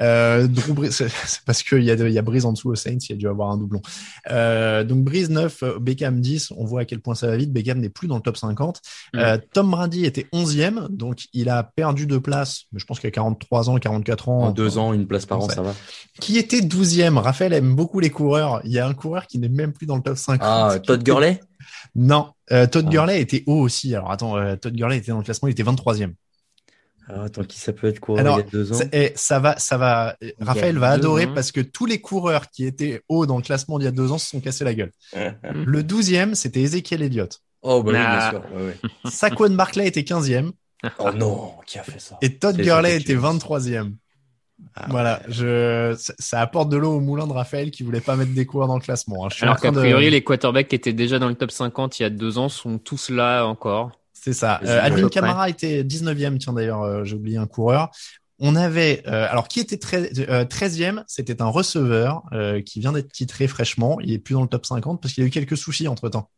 Euh, c'est c'est parce qu'il y a de- il y a Brees en dessous au Saints, il y a dû avoir un doublon. Euh, donc Brees 9, euh, Beckham 10, on voit à quel point ça va vite. Beckham n'est plus dans le top 50. Euh, Tom Brady était 11e, donc il a perdu de place, mais je pense qu'il a 43 ans, 44 ans. En deux ans, une place par an, ça va. Qui était 12e. Raphaël aime beaucoup les coureurs. Il y a un coureur qui n'est même plus dans le top 50. Ah, Todd Gurley? Non, euh, Todd Ah. Gurley était haut aussi. Alors attends, euh, Todd Gurley était dans le classement, il était 23e. Ah, Attends, qui ça peut être quoi Alors, il y a deux ans Ça, eh, ça va, ça va. Raphaël va adorer ans. parce que tous les coureurs qui étaient hauts dans le classement d'il y a deux ans se sont cassés la gueule. Le 12e, c'était Ezekiel Elliott. Oh, bah oui, bien Ah. sûr. Ouais, ouais. Saquon Barkley était 15e Oh non, qui a fait ça? Et Todd Gurley était tu- 23e. Ah, voilà, je, ça, ça apporte de l'eau au moulin de Raphaël qui voulait pas mettre des coureurs dans le classement. hein. Je suis en Alors qu'a de- priori, les quarterbacks qui étaient déjà dans le top 50 il y a deux ans sont tous là encore. C'est ça. Euh, près. Kamara était 19e, tiens d'ailleurs, euh, j'ai oublié un coureur. On avait, euh, alors qui était très, euh, 13e, c'était un receveur euh, qui vient d'être titré fraîchement. Il est plus dans le top 50 parce qu'il a eu quelques soucis entre temps.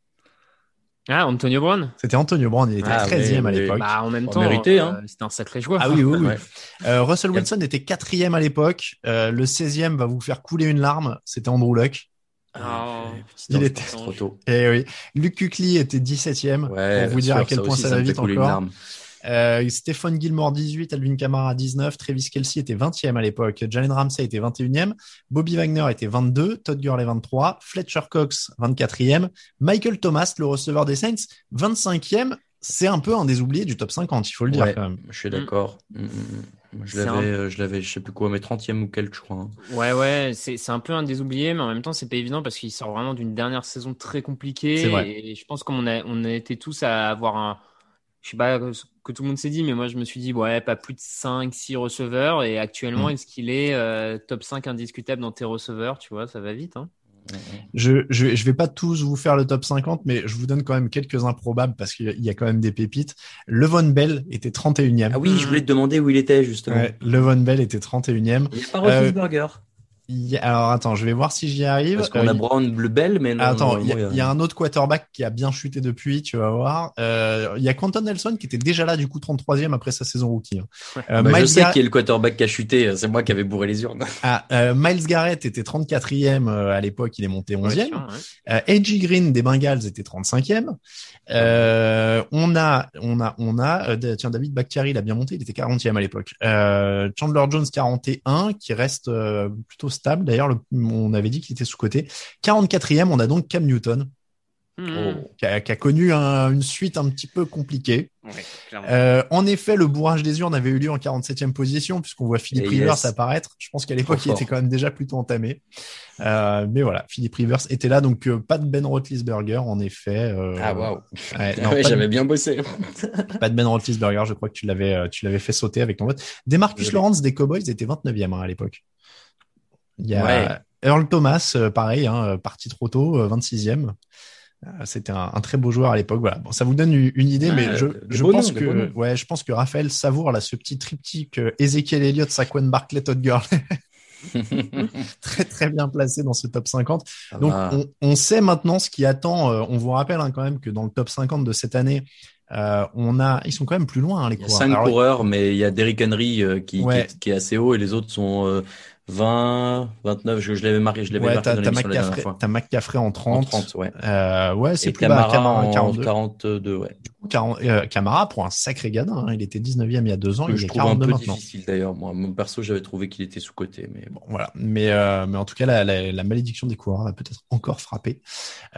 Ah, Antonio Brown C'était Antonio Brown, il était Ah, 13e à l'époque. Bah, en même temps, mérité, euh, hein. c'était un sacré joueur. Ah oui, oui, oui. Ouais. Euh, Russell Wilson était quatrième à l'époque. Euh, le 16e va vous faire couler une larme. C'était Andrew Luck. Ah, Petit Il était- c'est trop tôt. Et oui. Luke Kuechly était 17e. Ouais, pour vous dire sûr, à quel ça point aussi, ça va fait vite couler une encore. Euh, Stephen Gilmore 18, Alvin Kamara 19, Travis Kelsey était 20e à l'époque, Jalen Ramsey était 21e, Bobby Wagner était 22, Todd Gurley 23, Fletcher Cox 24e, Michael Thomas, le receveur des Saints, 25e. C'est un peu un des oubliés du top 50, il faut le dire Ouais, quand même. je suis d'accord. Mm, mm, mm. Je C'est l'avais, un- euh, je l'avais, je sais plus quoi, mais 30e ou quelque, je crois. hein. Ouais, ouais, c'est un peu un des oubliés, mais en même temps, c'est pas évident parce qu'il sort vraiment d'une dernière saison très compliquée. C'est vrai. Et je pense qu'on a, on a été tous à avoir un. Je sais pas ce que tout le monde s'est dit, mais moi, je me suis dit, ouais, pas plus de 5, 6 receveurs. Et actuellement, Mm. est-ce qu'il est euh, top 5 indiscutable dans tes receveurs? Tu vois, ça va vite. Hein Je, je, je vais pas tous vous faire le top 50, mais je vous donne quand même quelques improbables parce qu'il y a- quand même des pépites. Levon Bell était 31e. Ah oui, je voulais te demander où il était, justement. Ouais, Levon Bell était 31e. Il n'y a pas Euh, Roethlisberger. Il y alors attends, je vais voir si j'y arrive. Parce qu'on Euh, a il- Brown Bleu Bell, mais non. Attends, il y, a- y un autre quarterback qui a bien chuté depuis, tu vas voir. Euh, Il y a Quentin Nelson qui était déjà là, du coup, 33e après sa saison rookie. hein. Euh, Bah, je sais Gar- qui est le quarterback qui a chuté, c'est moi qui avais bourré les urnes. ah, euh, Miles Garrett était 34e euh, à l'époque, il est monté 11e. Ouais, ouais. Euh, AJ Green des Bengals était 35e. Euh, on a, on a, on a, euh, tiens, David Bakhtiari, il a bien monté, il était 40e à l'époque. Euh, Chandler Jones 41, qui reste plutôt stable. D'ailleurs, le- on avait dit qu'il était sous-côté. 44e, on a donc Cam Newton, Qui a, qui a connu un- une suite un petit peu compliquée. Ouais. Euh, en effet, le bourrage des urnes avait eu lieu en 47e position, puisqu'on voit Philippe Rivers apparaître. Je pense qu'à l'époque, il était quand même déjà plutôt entamé. Euh, mais voilà, Philippe Rivers était là, donc euh, pas de Ben Roethlisberger, en effet. Ah waouh. ouais, J'avais de, bien bossé. pas de Ben Roethlisberger, je crois que tu l'avais, tu l'avais fait sauter avec ton vote. Demarcus Désolé. Lawrence des Cowboys était 29e hein, à l'époque. Il y a. Earl Thomas, pareil, hein, parti trop tôt, euh, 26e. Euh, C'était un, un très beau joueur à l'époque. Voilà. Bon, ça vous donne une, idée, Ouais, mais je, je pense noms, que, ouais, je pense que Raphaël savoure là ce petit triptyque euh, Ezekiel Elliott, Saquon Barkley, Todd Gurley, très très bien placé dans ce top 50. Ça Donc on, on sait maintenant ce qui attend. euh, on vous rappelle hein, quand même que dans le top 50 de cette année, euh, on a, ils sont quand même plus loin hein, les Il y a coureurs. cinq Alors, coureurs, mais il y a Derrick Henry euh, qui, Ouais. qui, est, qui est assez haut et les autres sont 20, 29. Je, je l'avais marqué, je l'avais ouais, marqué t'as dans la dernière fois. t'as McCaffrey en 30. En 30, ouais. Euh, ouais, c'est plus. Camara en 42. 42, ouais. 40, euh, Camara pour un sacré gadin. hein, il était 19e il y a deux ans, Que il je est trouve un 42 peu maintenant. difficile d'ailleurs. Moi, mon perso, j'avais trouvé qu'il était sous-côté, mais bon. Voilà, mais euh, mais en tout cas la, la, la malédiction des coureurs va peut-être encore frapper.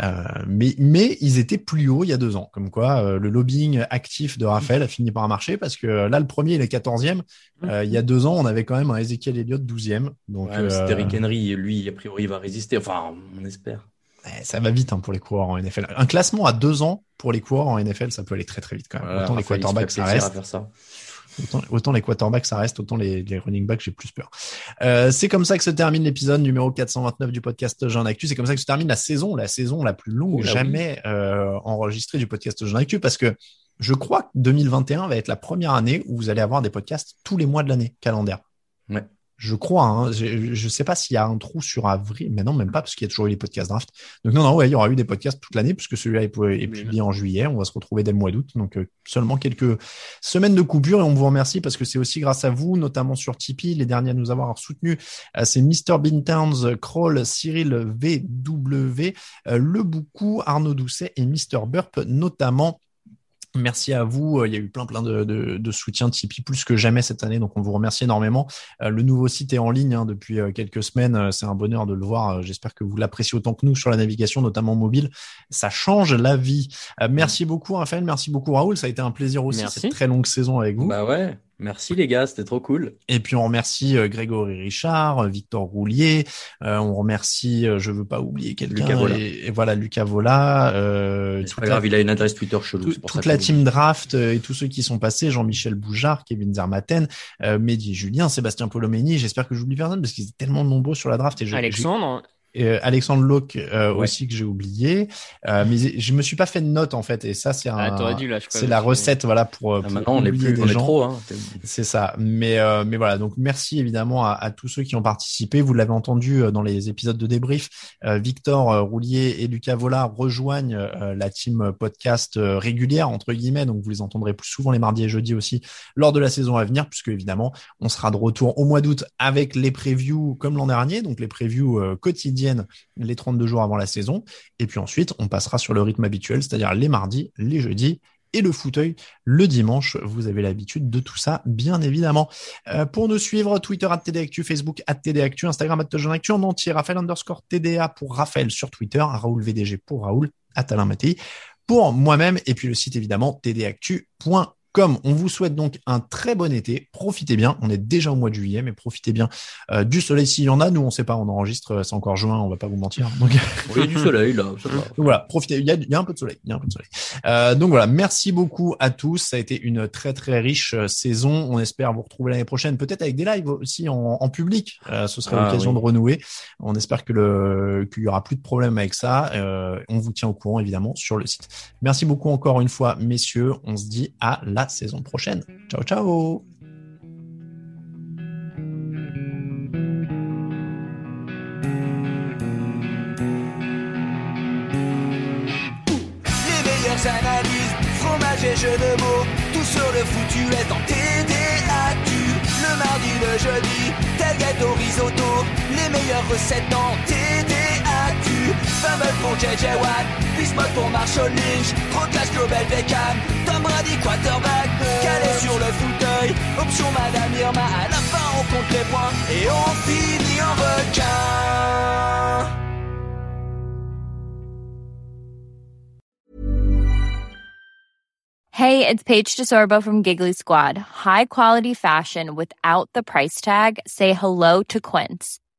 Euh, mais mais ils étaient plus hauts il y a deux ans, comme quoi euh, le lobbying actif de Raphaël a fini par marcher parce que là le premier il est 14e. Euh, il y a deux ans on avait quand même un Ezekiel Elliott 12e. Donc Ouais, euh, Derrick Henry, lui, a priori, va résister. Enfin, on espère. ça va vite hein, pour les coureurs en NFL. Un classement à deux ans pour les coureurs en NFL, ça peut aller très très vite quand même. Voilà, autant les quarterbacks ça reste. à faire ça. Autant, autant les quarterbacks ça reste, autant les, les running backs j'ai plus peur. Euh, c'est comme ça que se termine l'épisode numéro 429 du podcast Jean Actu. C'est comme ça que se termine la saison, la saison la plus longue Oh jamais euh, enregistrée du podcast Jean Actu, parce que je crois que 2021 va être la première année où vous allez avoir des podcasts tous les mois de l'année calendaire. Ouais. Je crois. Hein, je, je sais pas s'il y a un trou sur avril, mais non, même pas parce qu'il y a toujours eu les podcasts draft. Donc non, non, ouais, il y aura eu des podcasts toute l'année puisque celui-là est, est publié en juillet. On va se retrouver dès le mois d'août. Donc euh, seulement quelques semaine de coupure et on vous remercie parce que c'est aussi grâce à vous, notamment sur Tipeee, les derniers à nous avoir soutenus, euh, c'est Mr Bean Towns, Kroll, Cyril VW, euh, Le Boucou, Arnaud Doucet et Mr Burp notamment. Merci à vous. Il y a eu plein plein de, de, de soutien Tipeee plus que jamais cette année, donc on vous remercie énormément. Euh, le nouveau site est en ligne hein, depuis euh, quelques semaines. Euh, C'est un bonheur de le voir. Euh, J'espère que vous l'appréciez autant que nous sur la navigation, notamment mobile. Ça change la vie. Euh, merci beaucoup Raphaël, merci beaucoup Raoul. Ça a été un plaisir aussi Merci. cette très longue saison avec vous. Bah ouais. Merci les gars, c'était trop cool. Et puis on remercie euh, Grégory Richard, euh, Victor Roulier, euh, on remercie, euh, je veux pas oublier quelqu'un, Lucas Vola. et, et voilà Lucas Vola, euh, C'est toute pas la- grave, il a une adresse Twitter chelou. tout- c'est pour toute ça la team draft euh, et tous ceux qui sont passés, Jean-Michel Boujard, Kevin Zermaten, euh, Mehdi Julien, Sébastien Polomeni, j'espère que j'oublie personne parce qu'ils étaient tellement nombreux sur la draft et je, Alexandre, euh, Alexandre Locke euh, Ouais. aussi que j'ai oublié, euh, mais je me suis pas fait de note en fait et ça c'est un, ah, t'aurais dû là, je crois. c'est la recette voilà pour, Ah, pour maintenant, on est oublier plus, des on est gens. trop, hein. C'est ça. Mais euh, mais voilà. Donc merci évidemment à, à tous ceux qui ont participé. Vous l'avez entendu euh, dans les épisodes de débrief. euh, Victor euh, Roulier et Lucas Vola rejoignent euh, la team podcast euh, régulière entre guillemets. Donc vous les entendrez plus souvent les mardis et jeudis aussi lors de la saison à venir, puisque évidemment on sera de retour au mois d'août avec les previews comme l'an dernier. Donc les previews euh, les 32 jours avant la saison. Et puis ensuite on passera sur le rythme habituel, c'est-à-dire les mardis, les jeudis et le fauteuil le dimanche. Vous avez l'habitude de tout ça, bien évidemment. Euh, pour nous suivre, Twitter at TDActu, Facebook at TDActu, Instagram at Actu en entier, Raphaël underscore TDA pour Raphaël sur Twitter, Raoul VDG pour Raoul, at Alain pour moi-même, et puis le site évidemment tdactu.com. On vous souhaite donc un très bon été. Profitez bien. On est déjà au mois de juillet, mais profitez bien euh, du soleil s'il y en a. Nous, on sait pas, on enregistre, euh, c'est encore juin, on va pas vous mentir. Donc, Il y a du soleil là. ça va. donc voilà, profitez. Il y a, il y a un peu de soleil. Il y a un peu de soleil. Euh, donc voilà, merci beaucoup à tous. Ça a été une très très riche euh, saison. On espère vous retrouver l'année prochaine, peut-être avec des lives aussi en, en public. Euh, ce serait Ah, l'occasion oui. de renouer. On espère que le qu'il y aura plus de problèmes avec ça. Euh, on vous tient au courant évidemment sur le site. Merci beaucoup encore une fois, messieurs. On se dit à la saison prochaine. Ciao ciao. Les meilleures analyses, fromage et jeux de mots, tout sur le foutu est en TDAQ. Le mardi, le jeudi, tel gâteau risotto, les meilleures recettes en TDAQ. Fumble pour JJ Watt, Bismuth pour Marshall Lynch, Global Beckham, Tom Brady quarterback, sur le fauteuil, option Madame Irma, à la fin on compte les points et on finit en requin. Hey, it's Paige DeSorbo from Giggly Squad. High quality fashion without the price tag. Say hello to Quince.